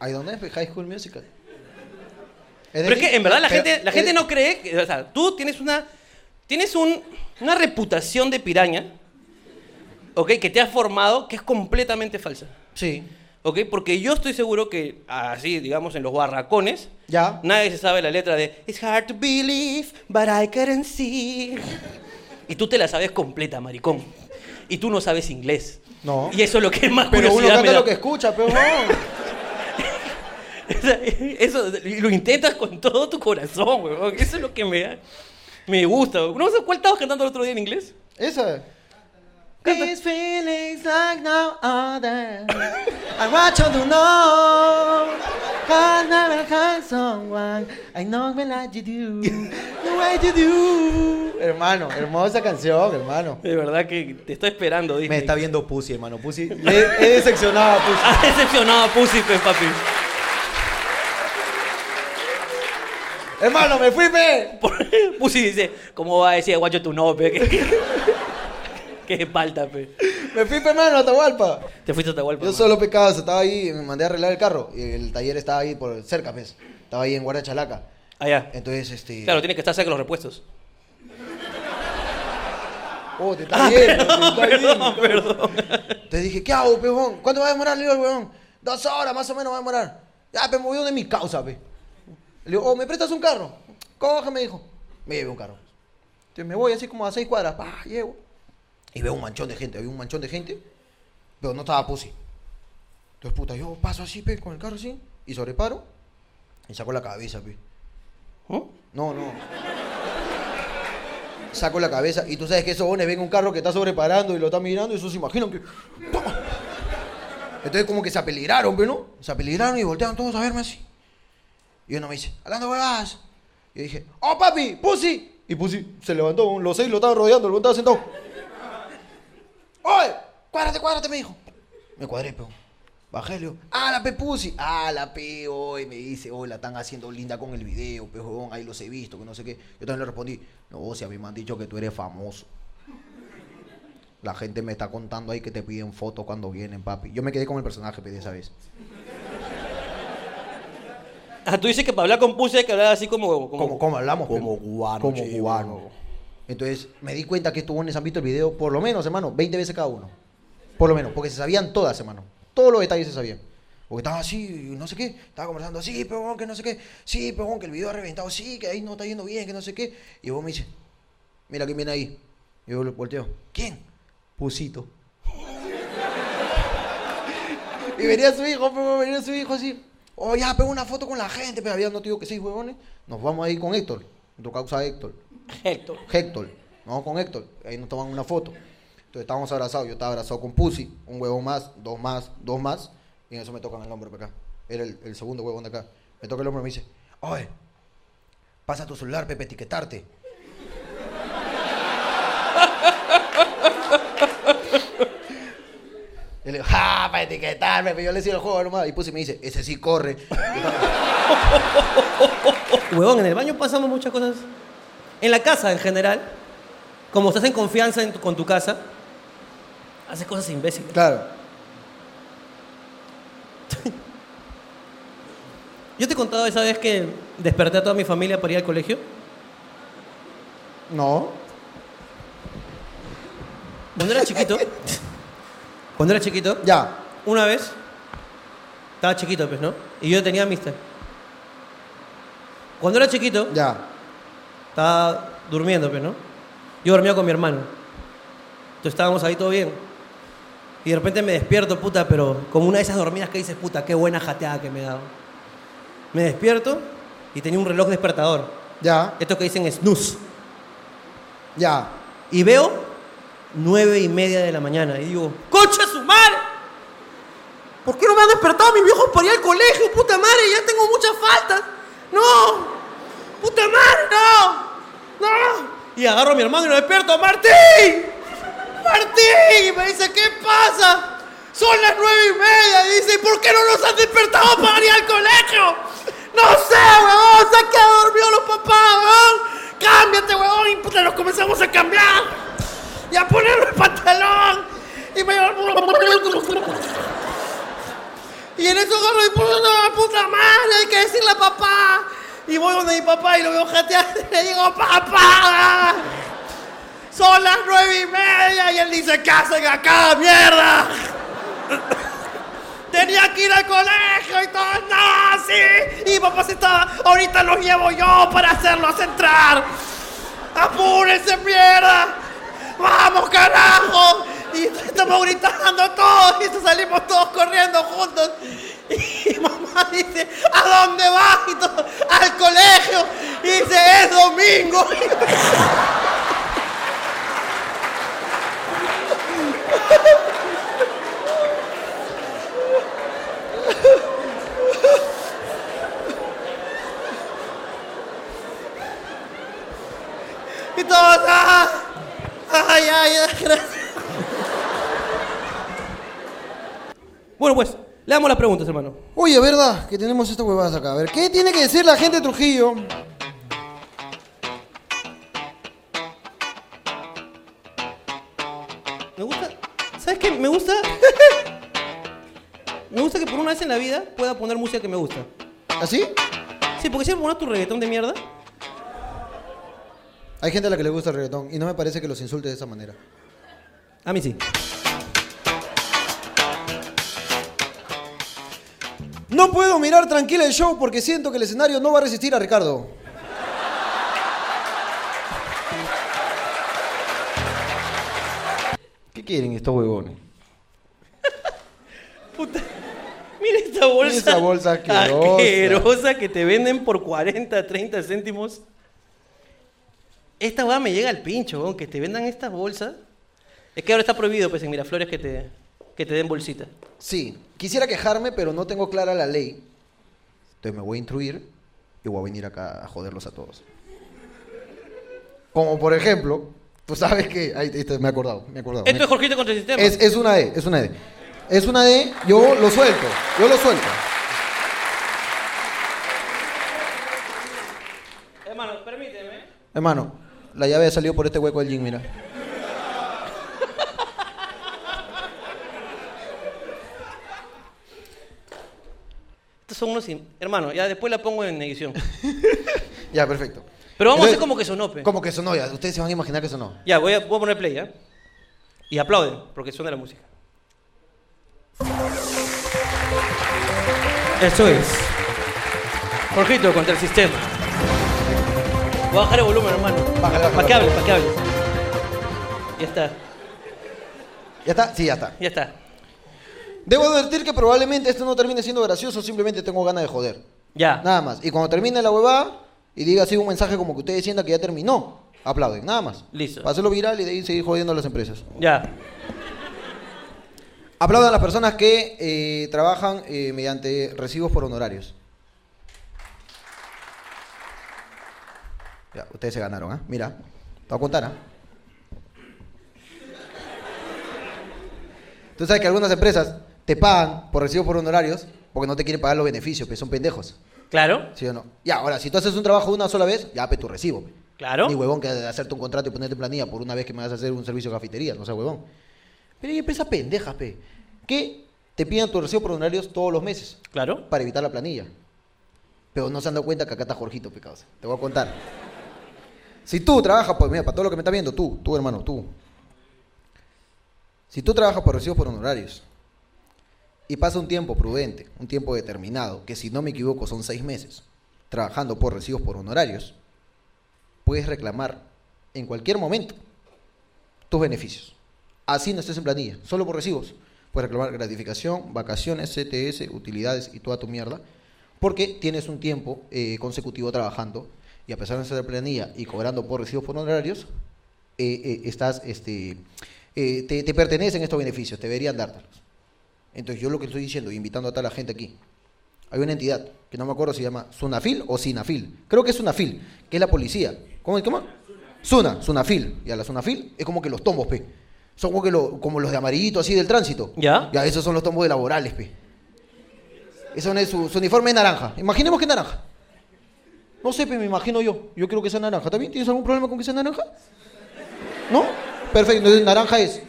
I Don't Dance, High School Musical. Pero es que en verdad la gente, la gente no cree, que- o sea, tú tienes una, tienes un, una reputación de piraña, ¿ok? Que te has formado que es completamente falsa, Sí. ¿ok? Porque yo estoy seguro que así, digamos, en los barracones, Ya. nadie se sabe la letra de It's hard to believe, but I couldn't see. Y tú te la sabes completa, maricón. Y tú no sabes inglés. No. Y eso es lo que más Pero uno me canta da. lo que escucha, pero no. Eso lo intentas con todo tu corazón, weón. Eso es lo que me, da- me gusta. ¿No sé cuál estabas cantando el otro día en inglés? Esa. Canta. These feelings like no other. I want you to know. Never had someone. I know me like you do. The way you do. Hermano, hermosa canción, hermano. De verdad que te estoy esperando, Disney. Me está viendo Pussy, hermano. Pussy. He decepcionado a Pussy. Has decepcionado a Pussy, pues, papi. Hermano, me fui, pe. Pussy dice, ¿cómo va a decir guacho tu no, pe? Que falta, pe. Me fui, pe, hermano, a Atahualpa. Te fuiste a Atahualpa. Yo solo pecado, estaba ahí, me mandé a arreglar el carro. Y el taller estaba ahí por cerca, pues. Estaba ahí en Guardia Chalaca. Allá. Entonces, este. Claro, tiene que estar cerca de los repuestos. Oh, te está te está viendo. Perdón, perdón. Te dije, ¿qué hago, pejón? ¿Cuánto va a demorar? Le digo al weón. Dos horas más o menos va a demorar. Ya, pe, me voy donde mi causa, pe. Le digo, oh, ¿me prestas un carro? Coge, me dijo. Me llevé un carro. Entonces me voy así como a seis cuadras, pa, llego. Y veo un manchón de gente, había un manchón de gente, pero no estaba pussy. Entonces, puta, yo paso así, pe, con el carro así, y sobreparo, y saco la cabeza, pe. ¿Mm? No, no. Saco la cabeza y tú sabes que esos bones ven un carro que está sobreparando y lo está mirando y esos se imaginan que. ¡Toma! Entonces como que se apeligraron, pero no. Se apeligraron y voltearon todos a verme así. Y uno me dice, hablando huevas. Y dije, ¡Oh papi! ¡Pussy! Y Pussy se levantó, los seis lo estaban rodeando, el estaba sentado. ¡Oye! ¡Cuádrate, cuádrate! me dijo. Me cuadré, pero. Bajé, le ¡ah, la pe Pussy! ¡ah, la pe! Hoy me dice, hoy la están haciendo linda con el video, pe, huevón, ahí los he visto, que no sé qué. Yo también le respondí, no, si a mí me han dicho que tú eres famoso. La gente me está contando ahí que te piden fotos cuando vienen, papi. Yo me quedé con el personaje, pe, de esa vez. Ah, tú dices que para hablar con Pussy hay que hablar así como... Como, como hablamos. Como cubano. Como cubano. Entonces me di cuenta que estos bones han visto el video por lo menos, hermano, 20 veces cada uno. Por lo menos, porque se sabían todas, hermano. Todos los detalles se sabían. Porque estaban así, no sé qué, estaba conversando, sí, pero bueno, que no sé qué, sí, pero bueno, que el video ha reventado, sí, que ahí no está yendo bien, que no sé qué. Y vos me dice, mira quién viene ahí. Y yo lo volteo, ¿quién? Pusito. y venía su hijo, pero venía su hijo así. Oh, ya, pego una foto con la gente, pero había no te digo que seis huevones. Nos vamos ahí con Héctor, nuestro causa Héctor. Héctor. Héctor. Nos vamos con Héctor. Ahí nos toman una foto. Entonces estábamos abrazados. Yo estaba abrazado con Pussy. Un huevón más, dos más, dos más. Y en eso me tocan el hombro para acá. Era el, el segundo huevón de acá. Me toca el hombro y me dice, oye, pasa tu celular, Pepe, etiquetarte. Yo le digo, ja, para etiquetarme, pero yo le sigo el juego nomás. Y Pussy me dice, ese sí corre. Huevón, en el baño pasamos muchas cosas. En la casa, en general, como estás en confianza en tu- con tu casa, haces cosas imbéciles. claro. Yo te he contado esa vez que desperté a toda mi familia para ir al colegio. No. Cuando era chiquito, cuando era chiquito, Ya. una vez, estaba chiquito, pues, ¿no? Y yo tenía amistad. Cuando era chiquito, Ya. estaba durmiendo, pues, ¿no? Yo dormía con mi hermano. Entonces estábamos ahí todo bien. Y de repente me despierto, puta, pero como una de esas dormidas que dices, puta, qué buena jateada que me he dado. Me despierto y tenía un reloj despertador. Ya. Estos que dicen snooze. Ya. Y veo nueve y media de la mañana. Y digo, ¡concha su madre! ¿Por qué no me han despertado mis viejos para ir al colegio? ¡Puta madre! Ya tengo muchas faltas. ¡No! ¡Puta madre! ¡No! ¡No! Y agarro a mi hermano y lo despierto. ¡Martín! ¡Martín! Y me dice, ¿qué pasa? Son las nueve y media. Y dice, ¿por qué no nos han despertado para ir al colegio? No sé, huevón. Se han quedado dormidos los papás, huevón. Cámbiate, huevón. Y puta, nos comenzamos a cambiar. Y a ponerme el pantalón. Y me... Y en eso agarro y puta, puta madre, hay que decirle a papá. Y voy donde mi papá y lo veo jatear y le digo, papá, son las nueve y media. Y él dice, ¿qué acá, mierda? Tenía que ir al colegio y todo, no, sí. Y papá se estaba, ahorita los llevo yo para hacerlos entrar. ¡Apúrense, mierda! ¡Vamos, carajo! Y estamos gritando todos y salimos todos corriendo juntos. Y mamá dice, ¿a dónde vas? Y todo, al colegio. Y dice, es domingo. Y todos, ¡ah! ¡Ay, ay, ay! gracias. Bueno, pues, le damos las preguntas, hermano. Oye, ¿verdad? Que tenemos estas huevadas acá. A ver, ¿qué tiene que decir la gente de Trujillo? Me gusta. ¿Sabes qué? Me gusta. me gusta que por una vez en la vida pueda poner música que me gusta. ¿Así? Sí, porque siempre pones tu reggaetón de mierda. Hay gente a la que le gusta el reggaetón y no me parece que los insulte de esa manera. A mí sí. No puedo mirar tranquila el show porque siento que el escenario no va a resistir a Ricardo. ¿Qué quieren estos huevones? Puta. Mira esta bolsa. Esa bolsa asquerosa. asquerosa que te venden por 40, 30 céntimos. Esta weá me llega al pincho, weón, que te vendan estas bolsas. Es que ahora está prohibido, pues, en Miraflores que te, que te den bolsita. Sí, quisiera quejarme, pero no tengo clara la ley. Entonces me voy a instruir y voy a venir acá a joderlos a todos. Como por ejemplo, tú sabes que. Ahí, me he acordado, me he acordado. Esto es Jorgito contra el sistema. Es, es una D, es una D. Es una D, yo lo suelto, yo lo suelto. Hermano, permíteme. Hermano, la llave ha salido por este hueco del gym, mira. Estos son unos... Hermano, ya después la pongo en edición. Ya, perfecto. Pero vamos a hacer como que sonó, pe. Como que sonó ya, ustedes se van a imaginar que sonó. Ya, voy a, voy a poner play, ¿ya? Y aplauden, porque suena la música. Eso es. Jorgito contra el sistema. Voy a bajar el volumen, hermano. Bájale, bájale, Para que hables, para que hables. Ya está, ¿Ya está? Sí, ya está. ya está. Debo advertir que probablemente esto no termine siendo gracioso, simplemente tengo ganas de joder. Ya. Nada más. Y cuando termine la huevada y diga así un mensaje como que ustedes sientan que ya terminó, aplauden, nada más. Listo. Para hacerlo viral y de ahí seguir jodiendo a las empresas. Ya. Aplaudan a las personas que eh, trabajan eh, mediante recibos por honorarios. Ya, ustedes se ganaron, ¿ah? Mira, te voy a contar, ¿ah? Tú sabes que algunas empresas te pagan por recibos por honorarios porque no te quieren pagar los beneficios, pues son pendejos. Claro, ¿Sí o no? Ya, ahora, si tú haces un trabajo una sola vez, ya, pe tu recibo. pe. claro. Ni huevón que hacerte un contrato y ponerte en planilla por una vez que me vas a hacer un servicio de cafetería, no sea huevón. Pero hay empresas pendejas, pe, que te piden tu recibo por honorarios todos los meses Claro. para evitar la planilla. Pero no se han dado cuenta que acá está Jorgito, pe, causa. Te voy a contar. Si tú trabajas, pues mira, para todo lo que me estás viendo, tú, tú hermano, tú. Si tú trabajas por recibos por honorarios y pasa un tiempo prudente, un tiempo determinado, que si no me equivoco son seis meses, trabajando por recibos por honorarios, puedes reclamar en cualquier momento tus beneficios. Así no estés en planilla, solo por recibos. Puedes reclamar gratificación, vacaciones, CTS, utilidades y toda tu mierda, porque tienes un tiempo eh, consecutivo trabajando y a pesar de estar en planilla y cobrando por recibos por honorarios, eh, eh, estás, este, eh, te, te pertenecen estos beneficios, te deberían dártelos. Entonces yo lo que estoy diciendo, invitando a toda la gente aquí, hay una entidad que no me acuerdo si se llama Sunafil o Sinafil. Creo que es Sunafil, que es la policía. ¿Cómo? ¿Cómo? Suna, Sunafil. Y a la Sunafil es como que los tombos, pe. Son como, que lo- como los de amarillito así del tránsito. ¿Ya? Ya, esos son los tombos de laborales, pe. Eso es su, su uniforme es naranja. Imaginemos que es naranja. No sé, pe, me imagino yo. Yo creo que sea naranja. ¿También tienes algún problema con que sea naranja? ¿No? Perfecto, entonces naranja es.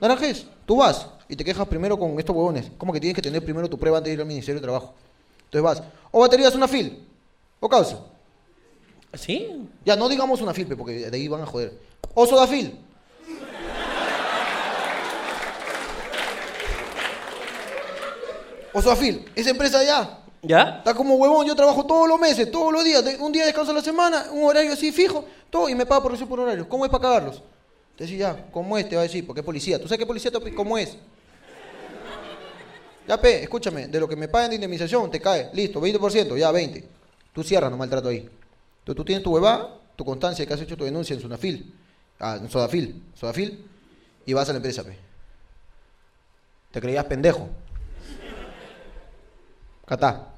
Naranja es. Tú vas y te quejas primero con estos huevones. Como que tienes que tener primero tu prueba antes de ir al Ministerio de Trabajo. Entonces vas. O baterías una fil. O causa. ¿Sí? Ya, no digamos una fil, porque de ahí van a joder. O sodafil. O sodafil. Esa empresa ya. ¿Ya? Está como huevón, yo trabajo todos los meses, todos los días, un día descanso a la semana, un horario así fijo, todo, y me paga por recibo por horario. ¿Cómo es para cagarlos? Te decís, ya, ¿cómo es? Te va a decir, porque es policía. ¿Tú sabes qué policía? ¿Cómo es? Ya, pe, escúchame, de lo que me pagan de indemnización, te cae, listo, 20%, ya, 20. Tú cierras, no maltrato ahí. Entonces tú tienes tu huevada, tu constancia que has hecho tu denuncia en Sunafil, ah, en Sodafil, Sodafil, y vas a la empresa, pe. Te creías pendejo. Catá,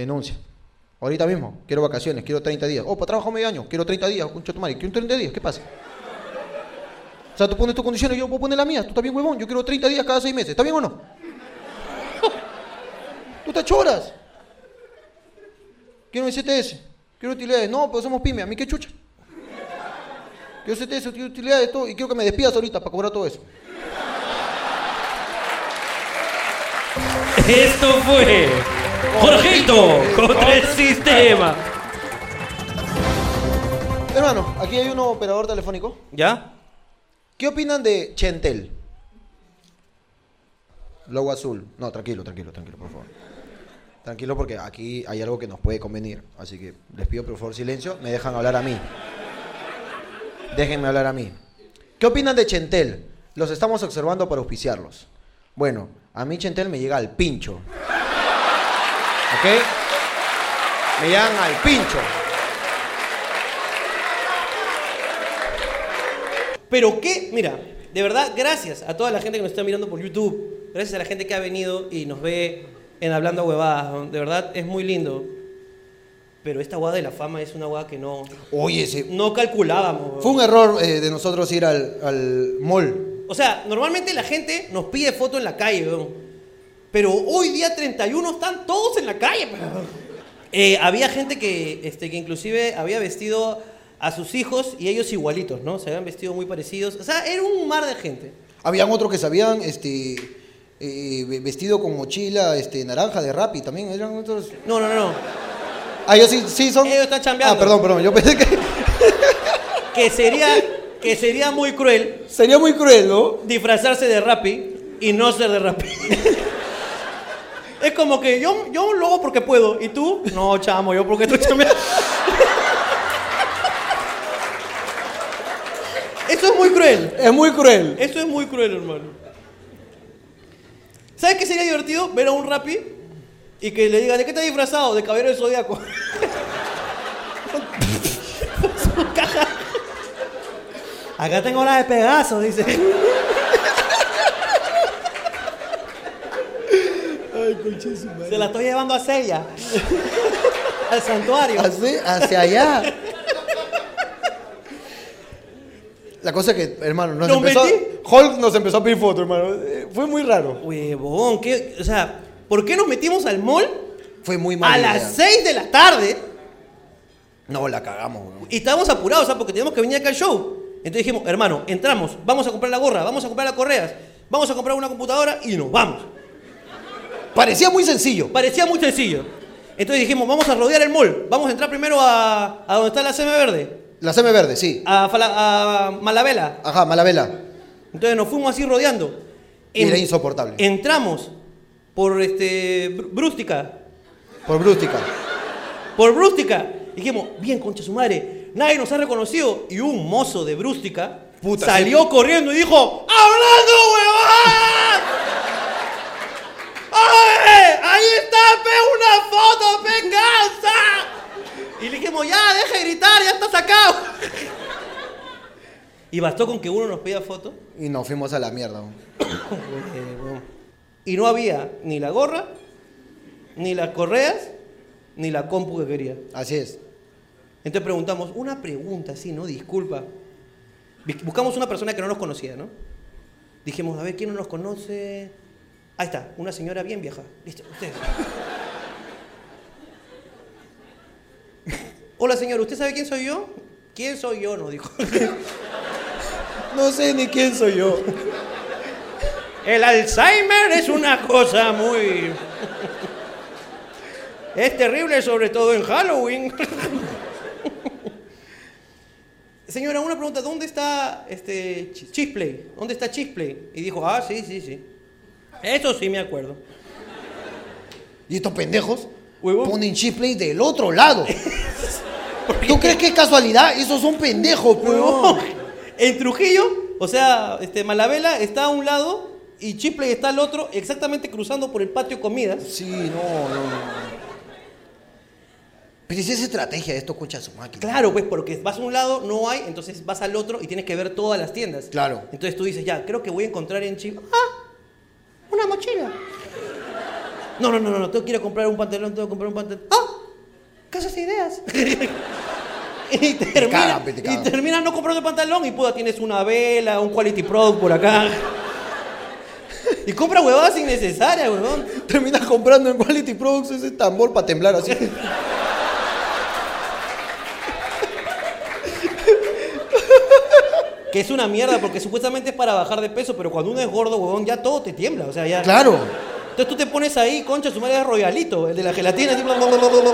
denuncia. Ahorita mismo, quiero vacaciones, quiero 30 días. Para trabajo medio año, quiero 30 días, concha tu madre, quiero 30 días, ¿qué pasa? O sea, tú pones tus condiciones, yo puedo poner las mías, tú también huevón, yo quiero 30 días cada 6 meses, ¿está bien o no? Tú te choras. Quiero mi CTS, quiero utilidades, no, pues somos pyme, a mí qué chucha. Quiero CTS, quiero utilidades, todo, y quiero que me despidas ahorita para cobrar todo eso. Esto fue Jorgito contra el sistema. Hermano, aquí hay un operador telefónico. ¿Ya? ¿Qué opinan de Chentel? Logo azul. No, tranquilo, tranquilo, tranquilo, por favor. Tranquilo porque aquí hay algo que nos puede convenir. Así que les pido por favor silencio. Me dejan hablar a mí. Déjenme hablar a mí. ¿Qué opinan de Chentel? Los estamos observando para auspiciarlos. Bueno, a mí Chentel me llega al pincho. ¿Ok? Me llegan al pincho. Pero qué, mira, de verdad, gracias a toda la gente que nos está mirando por YouTube. Gracias a la gente que ha venido y nos ve en Hablando Huevadas. ¿no? De verdad, es muy lindo. Pero esta guada de la fama es una guada que no, Oye, no calculábamos. fue un error eh, de nosotros ir al, al mall. O sea, normalmente la gente nos pide foto en la calle, weón. Pero hoy día 31 están todos en la calle, weón. Eh, había gente que, este, que inclusive había vestido a sus hijos y ellos igualitos, ¿no? Se habían vestido muy parecidos. O sea, era un mar de gente. Habían otros que sabían este, eh, ve- vestido con mochila este, naranja de Rappi también. Eran otros. No, no, no, no. Ah, ellos sí, sí son. Ellos están chambeando. Ah, perdón, perdón. Yo pensé que Que sería, que sería muy cruel sería muy cruel, ¿no? disfrazarse de Rappi y no ser de Rappi. es como que yo, yo lo hago porque puedo. ¿Y tú? No, chamo, yo porque estoy chambeando. Eso es muy cruel. Es muy cruel. Eso es muy cruel, hermano. ¿Sabes qué sería divertido? Ver a un Rappi y que le diga, ¿de qué estás disfrazado? De caballero del zodiaco. Acá tengo la de Pegaso, dice. Se la estoy llevando a Sella. Al santuario. Así, hacia allá. La cosa es que, hermano, nos ¿Nos empezó. metí? Hulk nos empezó a pedir fotos, hermano. Eh, Fue muy raro. Huevón, ¿qué? O sea, ¿por qué nos metimos al mall Fue muy a mal. las 6 de la tarde? No, la cagamos, weón. Y estábamos apurados, ¿sabes? Porque teníamos que venir acá al show. Entonces dijimos, hermano, entramos, vamos a comprar la gorra, vamos a comprar las correas, vamos a comprar una computadora y nos vamos. Parecía muy sencillo. Parecía muy sencillo. Entonces dijimos, vamos a rodear el mall, vamos a entrar primero a, a donde está la CM Verde, La seme verde, sí. a, Fala- a Malabela. Ajá, Malabela. Entonces nos fuimos así rodeando. Y era insoportable. Entramos por este Br- Brústica. Por brústica. por Brústica. Dijimos, bien, concha su madre, nadie nos ha reconocido. Y un mozo de Brústica Puta, salió corriendo y dijo, ¡Hablando, huevón! ¡Ay! ¡Ahí está, pe, una foto, casa! Y le dijimos, ya, deja de gritar, ya está sacado. Y bastó con que uno nos pedía foto. Y nos fuimos a la mierda. Y no había ni la gorra, ni las correas, ni la compu que quería. Así es. Entonces preguntamos, una pregunta así, ¿no? Disculpa. Buscamos una persona que no nos conocía, ¿no? Dijimos, a ver, ¿quién no nos conoce? Ahí está, una señora bien vieja. Listo, ustedes. Hola, señor, ¿usted sabe quién soy yo? ¿Quién soy yo? Nos dijo. No sé ni quién soy yo. El Alzheimer es una cosa muy... Es terrible, sobre todo en Halloween. Señora, una pregunta, ¿dónde está este Ch- Chisplay? ¿Dónde está Chisplay? Y dijo, ah, sí, sí, sí. Eso sí me acuerdo. Y estos pendejos ponen chipplay del otro lado. ¿Tú crees que es casualidad? Esos son pendejos, Huevón. En Trujillo, o sea, este, Malabela está a un lado y Chisplay está al otro, exactamente cruzando por el patio comidas. Sí, no, no, no. Pero es estrategia de estos conchas su máquina. Claro, pues porque vas a un lado, no hay, entonces vas al otro y tienes que ver todas las tiendas. Claro. Entonces tú dices, ya, creo que voy a encontrar en Chip. ¡Ah! Una mochila. No, no, no, no, no, tengo que ir a comprar un pantalón, tengo que comprar un pantalón. ¡Ah! Casas de ideas. y, termina, te y termina no comprando el pantalón y puta, tienes una vela, un quality product por acá. y compra huevadas innecesarias, huevón. Terminas comprando en Quality Products ese tambor para temblar así. Que es una mierda porque supuestamente es para bajar de peso, pero cuando uno es gordo, huevón, ya todo te tiembla. O sea, ya. Claro. Entonces tú te pones ahí, concha, su madre es royalito, el de la gelatina, así, bla, bla, bla, bla, bla, bla.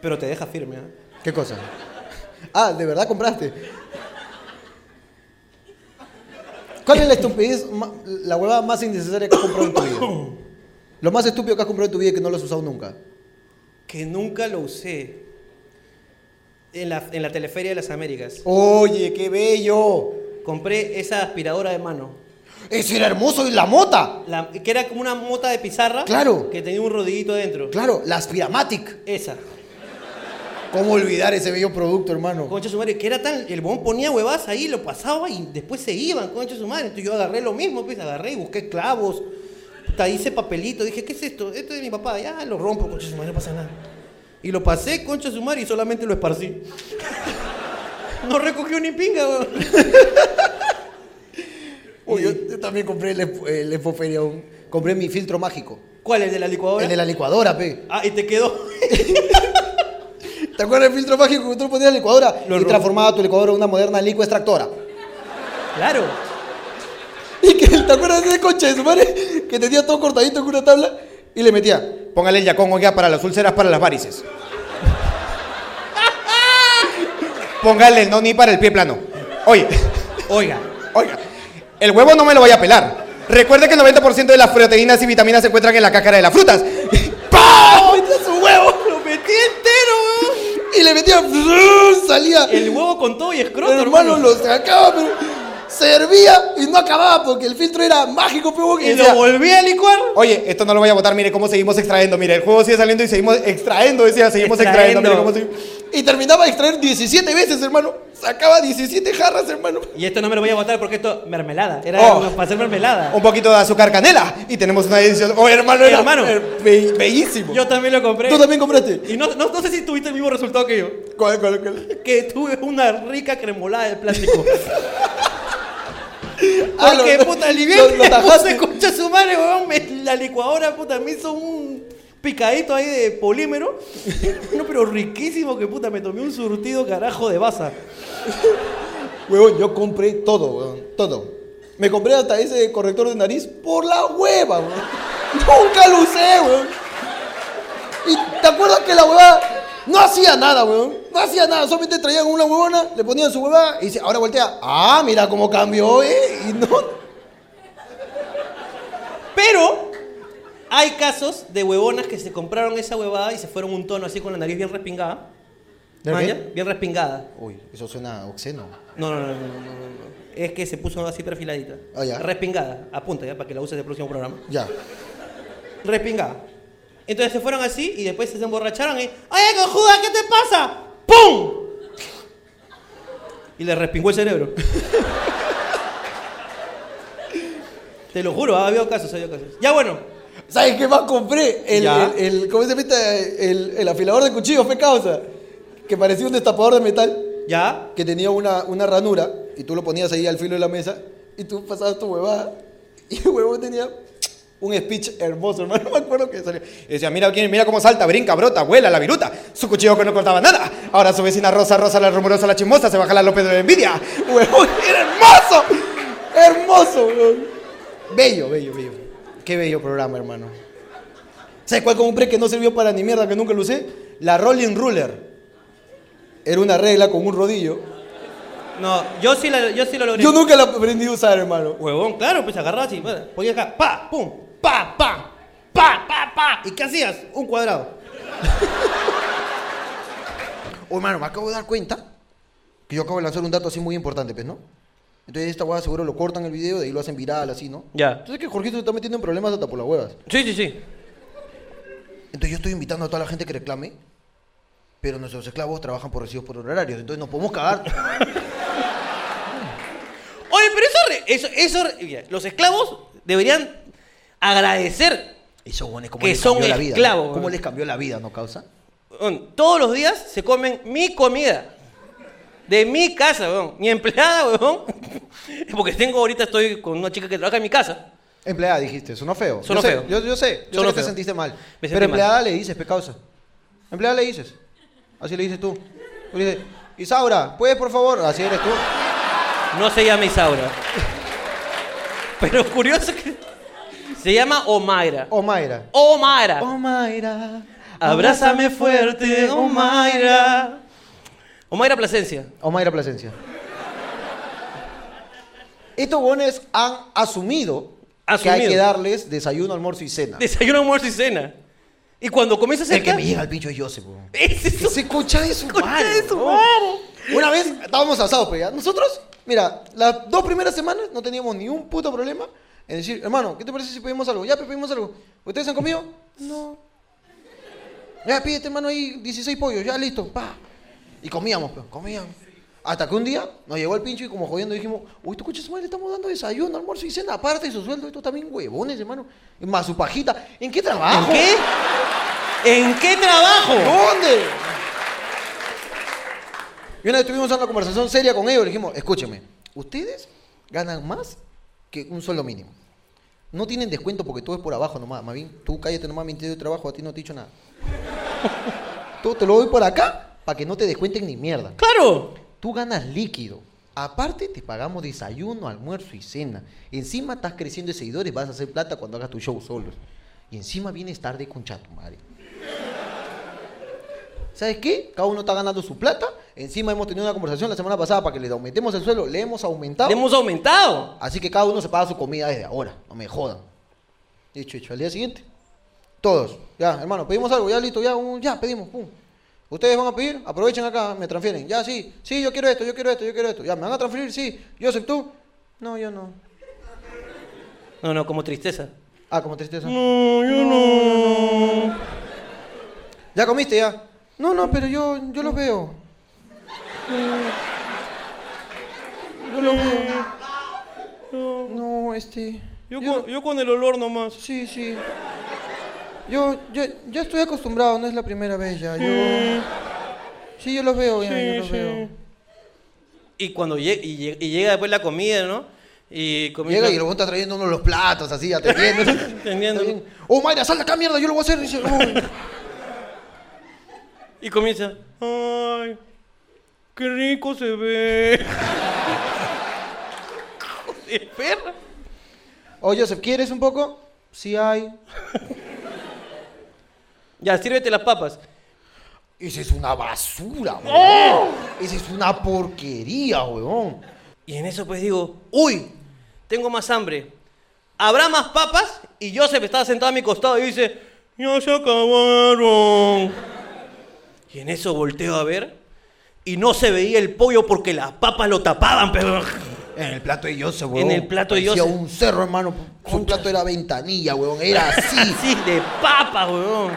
Pero te deja firme, ¿ah? ¿Qué cosa? Ah, ¿de verdad compraste? ¿Cuál es la estupidez, la huevada más innecesaria que has comprado en tu vida? Lo más estúpido que has comprado en tu vida y que no lo has usado nunca. Que nunca lo usé. En la, en la Teleferia de las Américas. Oye, qué bello. Compré esa aspiradora de mano. Eso era hermoso y la mota. La- que era como una mota de pizarra. Claro. Que tenía un rodillito dentro. Claro, la Aspiramatic. Esa. ¿Cómo olvidar ese bello producto, hermano? Concha su madre, que era tan. El bon ponía huevadas ahí, lo pasaba y después se iban, concha su madre. Entonces yo agarré lo mismo, pues agarré y busqué clavos. Puta, hice papelito. Dije, ¿qué es esto? Esto es de mi papá. Ya lo rompo, concha su madre, no pasa nada. Y lo pasé, concha su madre, y solamente lo esparcí. No recogió ni pinga, weón. Uy, yo, yo también compré el, el compré mi filtro mágico. ¿Cuál? ¿El de la licuadora? El de la licuadora, pe. Ah, y te quedó. ¿Te acuerdas del filtro mágico que tú ponías en la licuadora? Lo y transformaba tu licuadora en una moderna licua extractora. claro. Y que, ¿te acuerdas de ese coche de su madre? Que tenía todo cortadito con una tabla y le metía, póngale el yacón oiga para las úlceras, para las varices. póngale el noni para el pie plano. Oye, Oiga. oiga, el huevo no me lo vaya a pelar. Recuerde que el 90% de las proteínas y vitaminas se encuentran en la cáscara de las frutas. ¡Pah! Metía su huevo Lo metí entero, weón. y le metía, salía. El huevo con todo y escroto, hermano, lo sacaba, pero servía y no acababa porque el filtro era mágico, pero Y lo volví a licuar. Oye, esto no lo voy a botar, mire cómo seguimos extrayendo, mire, el juego sigue saliendo y seguimos extrayendo, decía, seguimos extrayendo, mire cómo seguimos. Y terminaba de extraer 17 veces, hermano. Sacaba 17 jarras, hermano. Y esto no me lo voy a botar porque esto mermelada. Era Oh. para hacer mermelada. Un poquito de azúcar canela y tenemos una edición. Oh, hermano, era Hermano. eh, be- bellísimo. Yo también lo compré. ¿Tú también compraste? Y no, no, no sé si tuviste el mismo resultado que yo. ¿Cuál, cuál, cuál? Que tuve una rica cremolada de plástico. Ah, Porque, lo- puta, livié, lo tajaste. concha su madre, weón. me- la licuadora, puta, me hizo un picadito ahí de polímero. No, pero riquísimo que, puta, me tomé un surtido carajo de baza. Huevón, yo compré todo, huevón, todo. Me compré hasta ese corrector de nariz por la hueva, huevón. Nunca lo usé, huevón. Y te acuerdas que la hueva no hacía nada, huevón. No hacía nada, solamente traían una huevona, le ponían su hueva y dice, ahora voltea. Ah, mira cómo cambió, eh. Y no. Pero hay casos de huevonas que se compraron esa huevada y se fueron un tono así con la nariz bien respingada. ¿De ¿Maya? Bien respingada. Uy, eso suena obsceno. No, no, no, no, no, no, no. Es que se puso así perfiladita. Ah, ya. Respingada. Apunta ya para que la uses el próximo programa. Ya. Respingada. Entonces se fueron así y después se emborracharon y. ¡Oye, cojuda, qué te pasa! ¡Pum! Y le respingó el cerebro. Te lo juro, ha habido casos, ha habido casos. Ya bueno. ¿Sabes qué más compré? El, el, el- ¿Cómo se? El, el afilador de cuchillos, fue causa. Que parecía un destapador de metal. ¿Ya? que tenía una, una ranura y tú lo ponías ahí al filo de la mesa y tú pasabas tu huevada y el huevón tenía un speech hermoso, hermano. No me acuerdo que salió. Y decía, mira, mira cómo salta, brinca, brota, vuela la viruta. Su cuchillo que no cortaba nada. Ahora su vecina Rosa, Rosa, la rumorosa, la chismosa, se baja la López de la envidia. Huevón, era hermoso. Hermoso, huevón. Bello, bello, bello. Qué bello programa, hermano. ¿Sabes cuál compré que no sirvió para ni mierda, que nunca lo usé? La Rolling Ruler. Era una regla con un rodillo. No, yo sí, la, yo sí lo logré. Yo nunca la aprendí a usar, hermano. Huevón, claro, pues agarraba así, bueno, ponía acá, pa, pum, pa, pa, pa, pa, pa. ¿Y qué hacías? Un cuadrado. Oh, hermano, me acabo de dar cuenta que yo acabo de lanzar un dato así muy importante, pues, ¿no? Entonces esta hueá seguro lo cortan el video, de ahí lo hacen viral, así, ¿no? Ya. Entonces que Jorgito se está metiendo en problemas hasta por las huevas. Sí, sí, sí. Entonces yo estoy invitando a toda la gente que reclame, pero nuestros esclavos trabajan por recibos por honorarios, entonces nos podemos cagar. Oye, pero eso, re- eso, eso, los esclavos deberían agradecer. Eso, bueno, es como Que les son cambió la vida. esclavos. ¿Cómo weón. les cambió la vida, no causa? Weón, Todos los días se comen mi comida. De mi casa, weón. Mi empleada, weón. Porque tengo ahorita estoy con una chica que trabaja en mi casa. Empleada, dijiste, sonó feo. Sonó yo sé, feo. Yo, yo sé, yo Sonó sé que te feo. sentiste mal. Me Pero empleada le dices, pe causa. Empleada le dices. Así le dices tú. Tú le dices, Isaura, ¿puedes por favor? Así eres tú. No se llama Isaura. Pero curioso que. Se llama Omaira. Omaira. Omaira. Omaira. Abrázame fuerte, Omaira. Omaira Plasencia. Omaira Plasencia. Estos bones han asumido, que hay Asumido. que darles desayuno, almuerzo y cena. Desayuno, almuerzo y cena. Y cuando comienza a El que acercar. me llega al pincho es Joseph, es su- Ese concha de su madre. de su weón. madre. Una vez estábamos asados, pues ya. Nosotros, mira, las dos primeras semanas no teníamos ni un puto problema en decir, hermano, ¿qué te parece si pedimos algo? Ya, pe, pedimos algo. ¿Ustedes han comido? No. Ya, pídete, hermano, ahí 16 pollos, ya listo, pa. Y comíamos, pues, comíamos. Hasta que un día nos llegó el pincho y como jodiendo dijimos, uy, tu coche su madre, le estamos dando desayuno, almuerzo y cena, aparte de su sueldo, esto también huevones, hermano. Más su pajita. ¿En qué ¿En trabajo? qué? ¿En qué trabajo? ¿Dónde? Y una vez tuvimos una conversación seria con ellos. Le dijimos, escúcheme, ustedes ganan más que un sueldo mínimo. No tienen descuento porque todo es por abajo nomás. Más bien, tú cállate nomás, mi de trabajo, a ti no te he dicho nada. Todo te lo doy por acá para que no te descuenten ni mierda. Claro. Tú ganas líquido. Aparte te pagamos desayuno, almuerzo y cena. Encima estás creciendo de seguidores, vas a hacer plata cuando hagas tu show solos. Y encima vienes tarde con tu madre. ¿Sabes qué? Cada uno está ganando su plata. Encima hemos tenido una conversación la semana pasada para que les aumentemos el suelo. Le hemos aumentado. Le hemos aumentado. Así que cada uno se paga su comida desde ahora. No me jodan. Dicho, hecho. Al día siguiente. Todos. Ya, hermano, pedimos algo. Ya, listo. Ya, un- ya, pedimos. Pum. Ustedes van a pedir, aprovechen acá, me transfieren. Ya, sí, sí, yo quiero esto, yo quiero esto, yo quiero esto. Ya, ¿me van a transferir? Sí. ¿Yo soy tú? No, yo no. No, no, como tristeza. Ah, como tristeza. No, yo no. ¿Ya comiste ya? No, no, pero yo, yo los veo. Yo veo. No, este. Yo, con, yo con el olor nomás. Sí, sí. Yo, yo, ya estoy acostumbrado, no es la primera vez ya. Yo. Sí, yo los veo, ya, yo los veo. Y cuando llega, y, llega- y llega después la comida, ¿no? Y comienza- Llega y luego está trayendo uno los platos así, atendiendo. Atendiendo. Oh, Mayra, sal de acá, mierda, yo lo voy a hacer. Dice, "Oh". Y comienza. Ay, qué rico se ve. de perra. Oh, Joseph, ¿quieres un poco? Sí hay. Ya, sírvete las papas. Esa es una basura, weón. Esa es una porquería, weón. Y en eso pues digo, uy, tengo más hambre. habrá más papas y Joseph estaba sentado a mi costado y dice, ya se acabaron. Y en eso volteo a ver y no se veía el pollo porque las papas lo tapaban, pero... En el plato de Joseph, En huevón. el plato de Joseph. un cerro, hermano. Su plato era ventanilla, huevón. Era así. Sí, de papa, weón.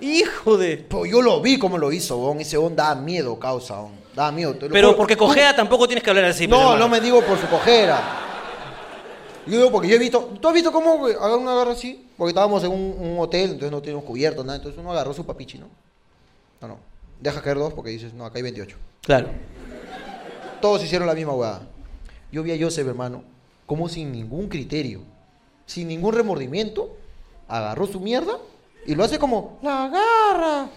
Hijo de... Pero yo lo vi como lo hizo, huevón. Ese huevón daba miedo, causa, huevón. Daba miedo. te lo Pero juro. porque cojea tampoco tienes que hablar así. pues, No, hermano. no me digo por su cojera. Yo digo porque yo he visto. ¿Tú has visto cómo güey, agarra una agarra así? Porque estábamos en un, un hotel, entonces no teníamos cubierto, nada. Entonces uno agarró su papichi, ¿no? No, no. Deja caer dos porque dices, no, acá hay 28. Claro. Todos hicieron la misma hueá. Yo vi a Joseph, hermano, como sin ningún criterio, sin ningún remordimiento, agarró su mierda y lo hace como, la agarra.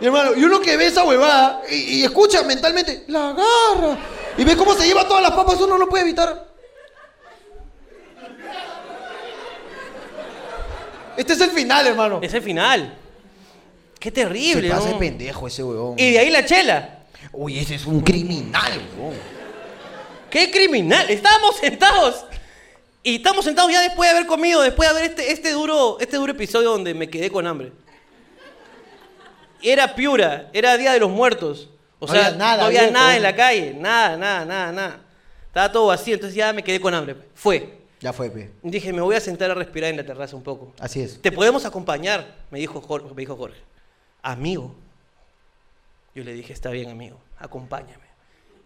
Y hermano, y uno que ve esa huevada y, y escucha mentalmente, la agarra. Y ve cómo se lleva todas las papas, uno no puede evitar. Este es el final, hermano. Es el final. Qué terrible, Se pasa ¿no? de pendejo ese huevón. Y de ahí la chela. Uy, ese es un criminal, huevón. ¡Qué criminal! Estábamos sentados. Y estamos sentados ya después de haber comido, después de haber este, este, duro, este duro episodio donde me quedé con hambre. Era Piura, era Día de los Muertos. O No sea, había nada no había nada en la calle, nada, nada, nada, nada. Estaba todo vacío, entonces ya me quedé con hambre. Fue. Ya fue, pe. Dije, me voy a sentar a respirar en la terraza un poco. Así es. ¿Te podemos acompañar? Me dijo Jorge. Me dijo Jorge. Amigo. Yo le dije, está bien, amigo, acompáñame.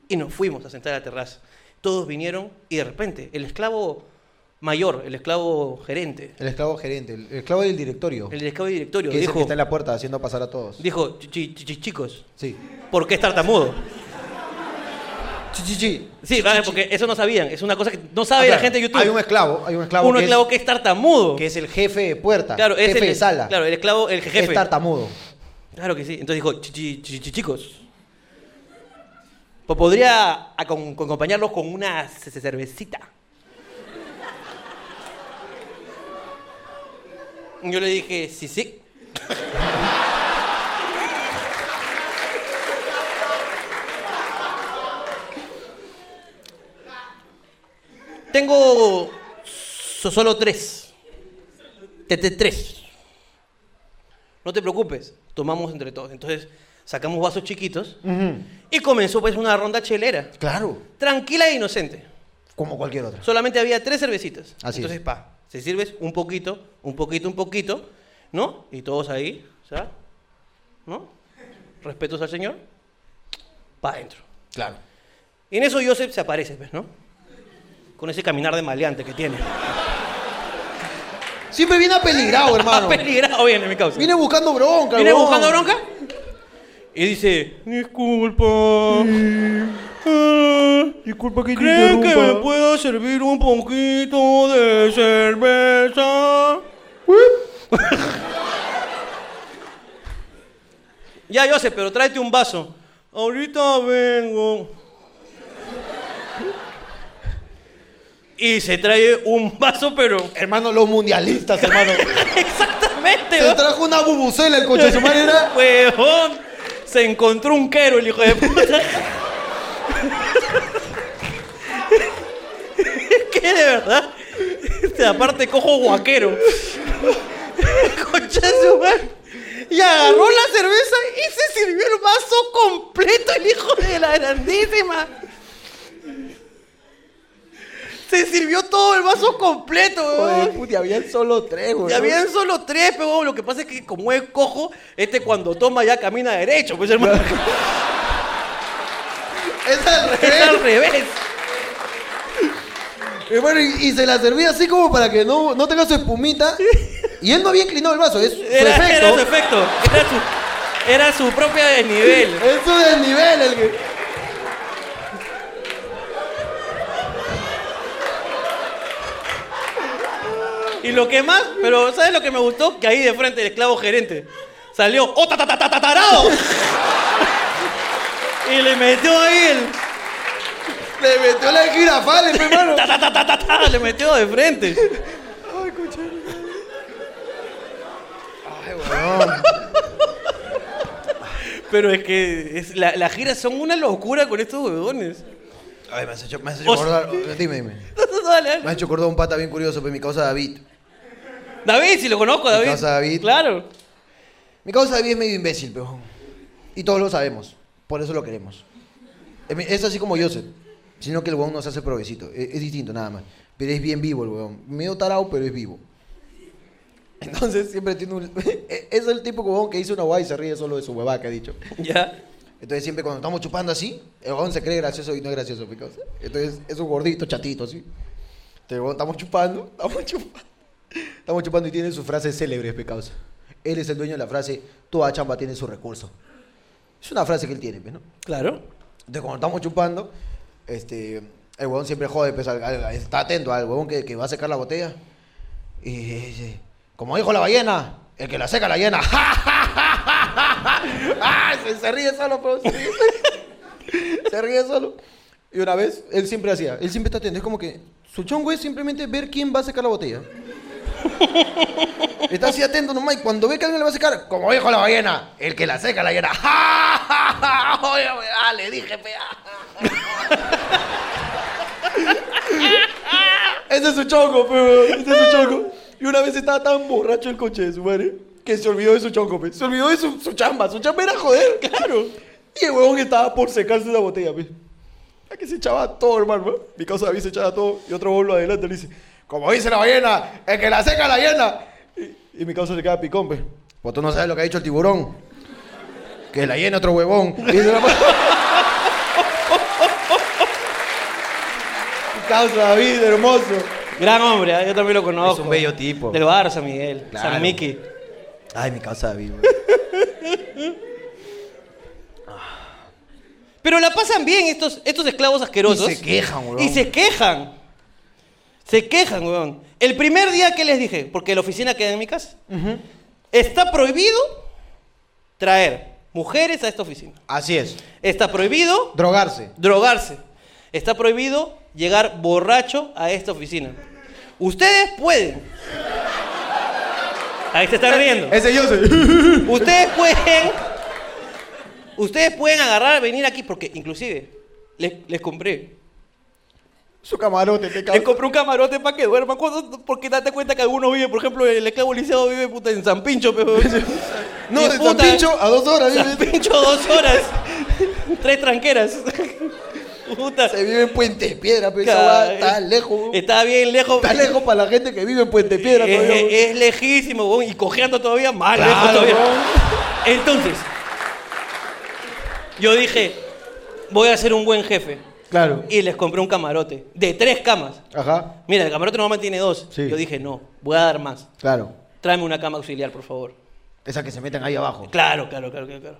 Y nos fuimos a sentar a la terraza. Todos vinieron y de repente el esclavo mayor, el esclavo gerente, El esclavo gerente, el esclavo del directorio. el esclavo directorio, que es el que dijo, está en la puerta haciendo pasar a todos. dijo "Chi- chi- chi- chicos, Sí. ¿por qué es tartamudo? Chi, chi, chi. Sí, vale, porque eso no sabían. Es una cosa que no sabe Ah, la claro. gente de YouTube. Hay un esclavo, hay un esclavo, Uno que, esclavo es, que es tartamudo. que es el jefe de puerta, claro, es jefe el, de sala. Claro, el esclavo, el jefe. Es tartamudo. Claro que sí. Entonces dijo, "Chi- chi- chi- chi- chicos, pues podría acom- acompañarlos con una ce- ce- cervecita. Yo le dije, sí, sí. Tengo so- solo tres. Tres. No te preocupes, tomamos entre todos. Entonces sacamos vasos chiquitos y comenzó pues una ronda chelera. Claro, Tranquila e inocente. como cualquier otra. Solamente había tres cervecitas. Así Entonces, es. pa, se sirves un poquito, un poquito, un poquito, ¿no? Y todos ahí, ¿sabes? ¿No? Respetos al Señor. Pa' adentro. Claro. Y en eso Joseph se aparece, pues, ¿no? Con ese caminar de maleante que tiene. Siempre viene apeligrado, hermano. Peligrado viene mi causa. Viene buscando bronca, ¿Viene buscando bronca? Y dice, disculpa. Ah, Disculpa que te ¿Creen que me interrumpa. puedo servir un poquito de cerveza? ya, yo sé, pero tráete un vaso. Ahorita vengo. Y se trae un vaso, pero... Hermano, los mundialistas, hermano. Exactamente, Se trajo una bubucela, el coche de su madre era. Huevón. Se encontró un quero el hijo de puta. Es que de verdad. Este, aparte cojo guaquero. Concha de su madre. Y agarró la cerveza y se sirvió el vaso completo el hijo de la grandísima. Se sirvió todo el vaso completo, huevón. puti, habían solo tres, güey. Y habían solo tres, pero lo que pasa es que como es cojo, este cuando toma ya camina derecho, pues hermano. Es al Es revés. al revés. Y, y se la servía así como para que no, no tenga su espumita. Y él no había inclinado el vaso, es su Era, efecto. era su efecto. Era su, era su propia desnivel. Es su desnivel el que. Y lo que más, pero ¿sabes lo que me gustó? Que ahí de frente el esclavo gerente salió, ¡oh, ta, ta, ta, ta, ta, tarao! y le metió ahí el, Le metió la girafales, hermano. ta, ta, ta, ta, ta, ta, le metió de frente. Pero es que es- la- las giras son una locura con estos huevones. Ay, me has hecho, me has hecho O sea- acordar. Dime, dime. Dale, dale. Me has hecho acordar un pata bien curioso, pues mi causa David. David, si lo conozco, David. casa David. Claro. Mi causa David es medio imbécil, pero. Y todos lo sabemos. Por eso lo queremos. Es mi- así como Joseph. Sino que el huevón nos hace provecito. Es, es distinto, nada más. Pero es bien vivo el huevón. Medio tarado, pero es vivo. Entonces siempre tiene un. es el tipo huevón que dice una guay y se ríe solo de su huevada que ha dicho. Ya. Entonces siempre cuando estamos chupando así, el huevón se cree gracioso y no es gracioso. mi causa. Entonces es un gordito, chatito, así. Entonces, huevón, estamos chupando, estamos chupando. Estamos chupando y tiene sus frases célebres, pe causa. Él es el dueño de la frase, toda chamba tiene su recurso. Es una frase que él tiene, pe, ¿no? Claro. Entonces cuando estamos chupando, este, el huevón siempre jode, pues, al- al- está atento al huevón que, que va a secar la botella. Y dice, como dijo la ballena, el que la seca la llena. ¡Ah! se, se ríe solo, ríe. se ríe solo. Y una vez, él siempre hacía, él siempre está atento. Es como que su chongo es simplemente ver quién va a secar la botella. Está así atento nomás y cuando ve que alguien le va a secar, como dijo la ballena, el que la seca la llena. Oye, ah, le dije, pe, ah. Ese es su chongo, pe, ese es su chongo. Y una vez estaba tan borracho el coche de su madre que se olvidó de su chongo, pe. Se olvidó de su, su chamba. Su chamba era joder, claro. Y el huevón estaba por secarse una botella, pe. A que se echaba todo, hermano. Mi causa David se echaba todo y otro bolo adelante le dice, como dice la ballena, el que la seca la llena. Y, y mi causa se queda picón, pe. Pues tú no sabes lo que ha dicho el tiburón. Que la llena otro huevón. Y dice la- Mi causa David, hermoso. Gran hombre, ¿eh? yo también lo conozco. Es un bello tipo. Del Barça, Miguel. Claro. San Miki. Ay, mi causa David. Pero la pasan bien estos, estos esclavos asquerosos. Y se quejan, weón. Y se quejan. Se quejan, weón. El primer día que les dije, porque la oficina queda en mi casa, está prohibido traer mujeres a esta oficina. Así es. Está prohibido Drogarse. drogarse. Está prohibido llegar borracho a esta oficina. Ustedes pueden. Ahí se están riendo. Ese yo sé. Ustedes pueden. Ustedes pueden agarrar, venir aquí, porque inclusive les, les compré. Su camarote, te compré un camarote para que cuando- porque date cuenta que algunos viven, por ejemplo, el esclavo lisiado vive puta, en San Pincho, pero. No, de San Pincho a dos horas. San vive. Pincho dos horas. Tres tranqueras. Puta. Se vive en Puente Piedra, pero esa está lejos. Está bien lejos. Está lejos para la gente que vive en Puente Piedra Es, todavía. es- es lejísimo, y cojeando todavía más Claro, lejos todavía. Entonces, yo dije, voy a ser un buen jefe. Claro. Y les compré un camarote de tres camas. Ajá. Mira, el camarote normalmente tiene dos. Sí. Yo dije, no, voy a dar más. Claro. Tráeme una cama auxiliar, por favor. Esa que se meten ahí abajo. Claro, claro, claro, claro. claro.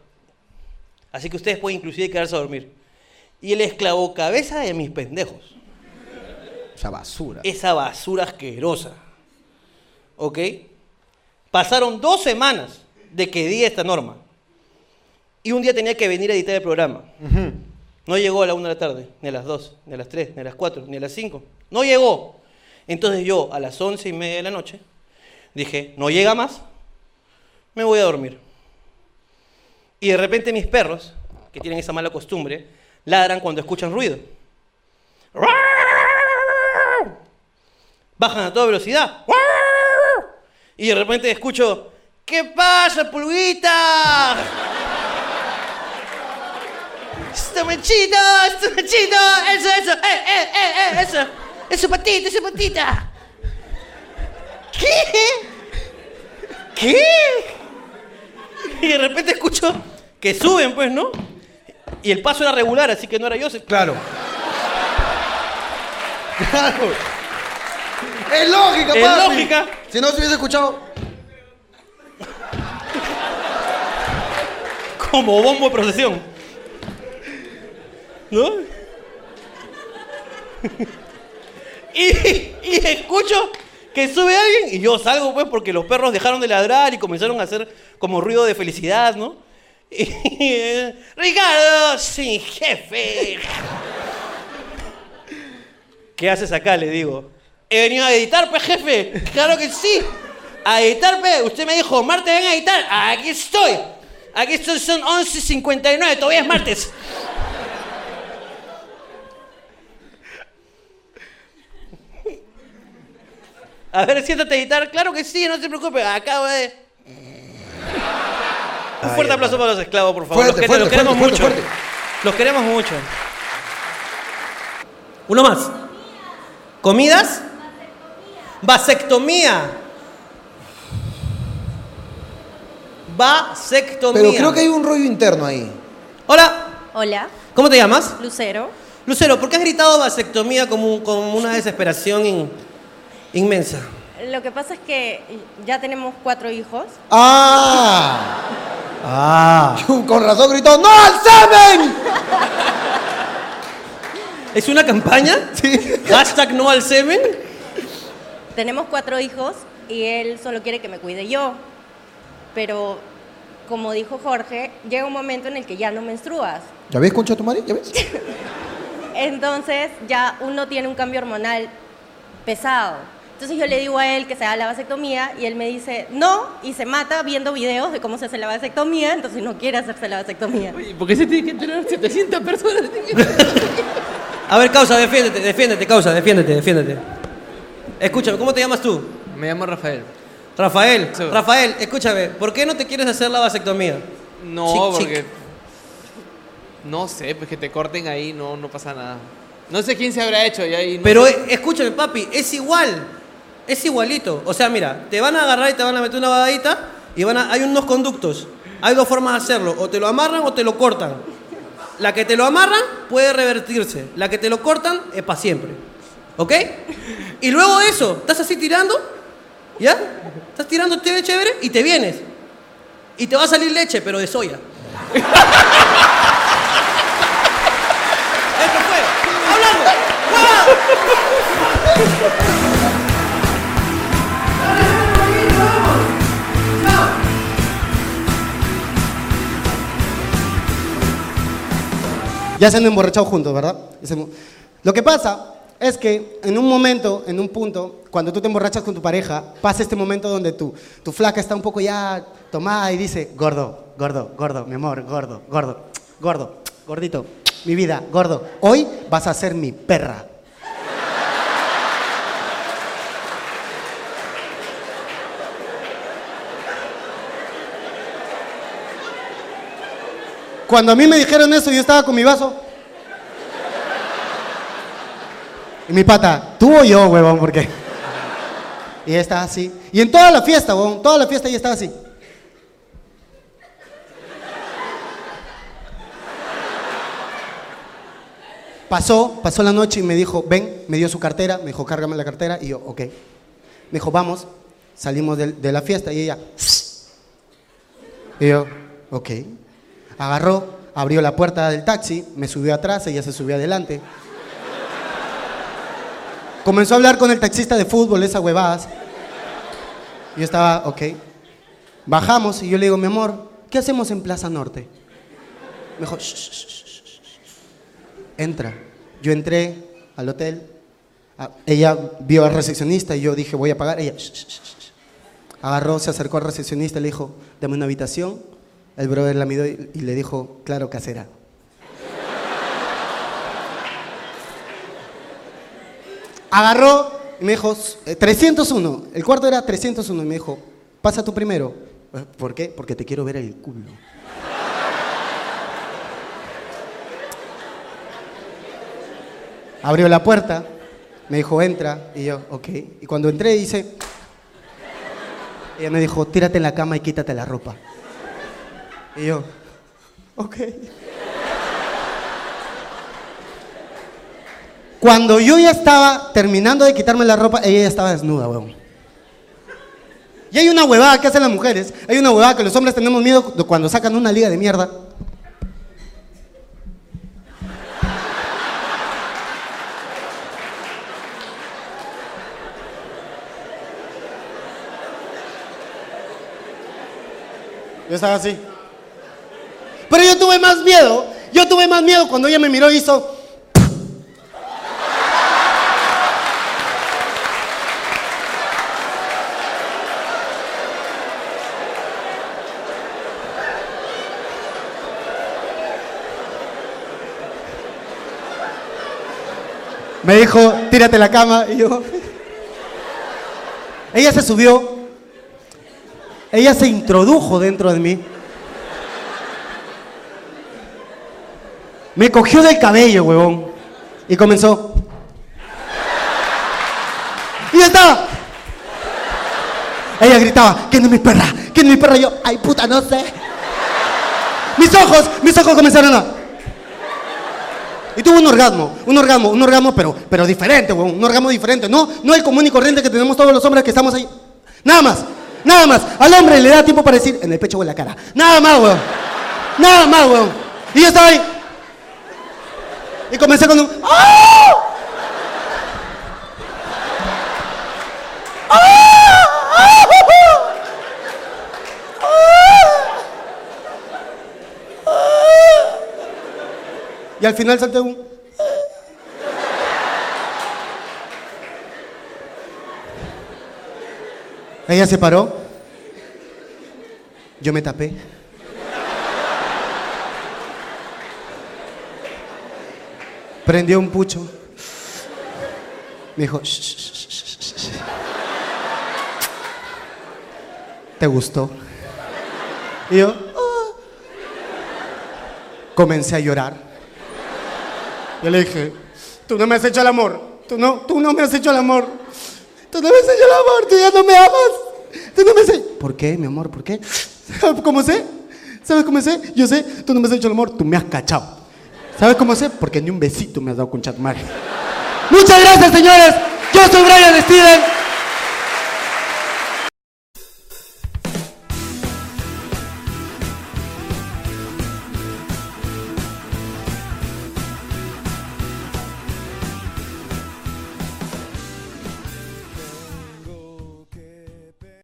Así que ustedes pueden inclusive quedarse a dormir. Y el esclavo cabeza de mis pendejos. Esa basura. esa basura asquerosa. ¿Ok? Pasaron dos semanas de que di esta norma. Y un día tenía que venir a editar el programa. No llegó a la una de la tarde, ni a las dos, ni a las tres, ni a las cuatro, ni a las cinco. No llegó. Entonces yo, a las once y media de la noche, dije, no llega más, me voy a dormir. Y de repente mis perros, que tienen esa mala costumbre, ladran cuando escuchan ruido. Bajan a toda velocidad. Y de repente escucho, ¿qué pasa, pulguita? ¡Estomachito! ¡Estomachito! ¡Eso, eso! ¡Eh, eh, eh, eh! ¡Eso! ¡Eso patita, eso patita! ¿Qué? ¿Qué? Y de repente escucho que suben, pues, ¿no? Y el paso era regular, así que no era yo. se- Claro. Claro. Es lógica, Es papi. lógica. Si no se hubiese escuchado. Como bombo de procesión. ¿No? y, y escucho que sube alguien y yo salgo pues porque los perros dejaron de ladrar y comenzaron a hacer como ruido de felicidad, ¿no? Y, eh, Ricardo, sí, jefe. ¿Qué haces acá? Le digo. He venido a editar, pues, jefe. Claro que sí. A editar, pues. Usted me dijo, Marte, ven a editar. Aquí estoy. Aquí son, son 11.59, todavía es martes. A ver, siéntate a editar. Claro que sí, no te preocupes. Acabo de... Un fuerte aplauso para los esclavos, por favor. Fuerte, los, que- fuerte, los queremos fuerte, mucho. fuerte, Los queremos mucho. Uno más. ¿Comidas? Vasectomía. Vasectomía. Pero creo que hay un rollo interno ahí. Hola, Hola, ¿cómo te llamas? Lucero. Lucero, ¿por qué has gritado vasectomía como, como una desesperación in- inmensa? Lo que pasa es que ya tenemos cuatro hijos. ¡Ah! Ah. Con razón gritó, ¡No al semen! ¿Es una campaña? Sí. Hashtag no al semen. Tenemos cuatro hijos y él solo quiere que me cuide yo. Pero, como dijo Jorge, llega un momento en el que ya no menstruas. ¿Ya ves, concha tu madre? ¿Ya ves? Entonces ya uno tiene un cambio hormonal pesado. Entonces yo le digo a él que se haga la vasectomía y él me dice no y se mata viendo videos de cómo se hace la vasectomía, entonces no quiere hacerse la vasectomía. ¿Por qué se tiene que enterar 700 personas? A ver, causa, defiéndete, defiéndete, causa, defiéndete, defiéndete. Escúchame, ¿cómo te llamas tú? Me llamo Rafael. Rafael. Sí. Rafael, escúchame, ¿por qué no te quieres hacer la vasectomía? No, Chic, chic. porque. No sé, pues que te corten ahí, no, no pasa nada. No sé quién se habrá hecho y ahí. no Pero sé. eh, escúchame, papi, es igual. Es igualito. O sea, mira, te van a agarrar y te van a meter una badadita y van a, hay unos conductos. Hay dos formas de hacerlo. O te lo amarran o te lo cortan. La que te lo amarran puede revertirse. La que te lo cortan es para siempre. ¿Ok? Y luego de eso, estás así tirando, ¿ya? Estás tirando chévere, chévere y te vienes. Y te va a salir leche, pero de soya. Eso fue. ¡Hablando! ¡Guau! Ya se han emborrachado juntos, ¿verdad? Lo que pasa es que en un momento, en un punto, cuando tú te emborrachas con tu pareja, pasa este momento donde tu, tu flaca está un poco ya tomada y dice, gordo, gordo, gordo, mi amor, gordo, gordo, gordo, gordito, mi vida, gordo, hoy vas a ser mi perra. Cuando a mí me dijeron eso, yo estaba con mi vaso. Y mi pata, tú o yo, huevón, porque. Y ella estaba así. Y en toda la fiesta, huevón, toda la fiesta ella estaba así. Pasó, pasó la noche y me dijo, ven, me dio su cartera, me dijo, cárgame la cartera, y yo, ok. Me dijo, vamos, salimos de, la fiesta y ella, y yo, ok. Agarró, abrió la puerta del taxi, me subió atrás, ella se subió adelante. Comenzó a hablar con el taxista de fútbol, esas huevadas. Yo estaba, ok. Bajamos y yo le digo, mi amor, ¿qué hacemos en Plaza Norte? Me dijo, "Shh, shh, shh, shh, shh". entra. Yo entré al hotel, Ah, ella vio al recepcionista y yo dije, voy a pagar. Ella, agarró, se acercó al recepcionista y le dijo, dame una habitación. El brother la miró y le dijo, claro, casera. Agarró y me dijo, "Eh, 301. El cuarto era 301 y me dijo, pasa tú primero. "Eh, ¿Por qué? Porque te quiero ver el culo. Abrió la puerta, me dijo, entra, y yo, ok. Y cuando entré, dice, ella me dijo, tírate en la cama y quítate la ropa. Y yo, ok. Cuando yo ya estaba terminando de quitarme la ropa, ella ya estaba desnuda, weón. Y hay una huevada que hacen las mujeres, hay una huevada que los hombres tenemos miedo cuando sacan una liga de mierda. Yo estaba así. Pero yo tuve más miedo. Yo tuve más miedo cuando ella me miró y hizo. Me dijo, tírate la cama. Y yo. Ella se subió. Ella se introdujo dentro de mí. Me cogió del cabello, huevón. Y comenzó. Y ya estaba. Ella gritaba, ¿quién es mi perra? ¿Quién es mi perra? Yo, ay puta, no sé. Mis ojos, mis ojos comenzaron a... Y tuvo un orgasmo, un orgasmo, un orgasmo, pero, pero diferente, weón, un orgasmo diferente. No, no el común y corriente que tenemos todos los hombres que estamos ahí. Nada más, nada más. Al hombre le da tiempo para decir, en el pecho o en la cara. Nada más, weón. Nada más, weón. Y yo estaba ahí. Y comencé con un... ¡Ah! Y al final salté un... Ella se paró. Yo me tapé. Prendió un pucho. Me dijo. ¿te gustó? Y yo, "Ah". comencé a llorar. Yo le dije, tú no me has hecho el amor, tú no, tú no me has hecho el amor, tú no me has hecho el amor, tú ya no me amas, tú no me has hecho... ¿Por qué, mi amor? ¿Por qué? ¿Sabes cómo sé? ¿Sabes cómo sé? Yo sé, tú no me has hecho el amor, tú me has cachado. ¿Sabes cómo sé? Porque ni un besito me has dado con chat madre. Muchas gracias, señores. Yo soy Brian Steven.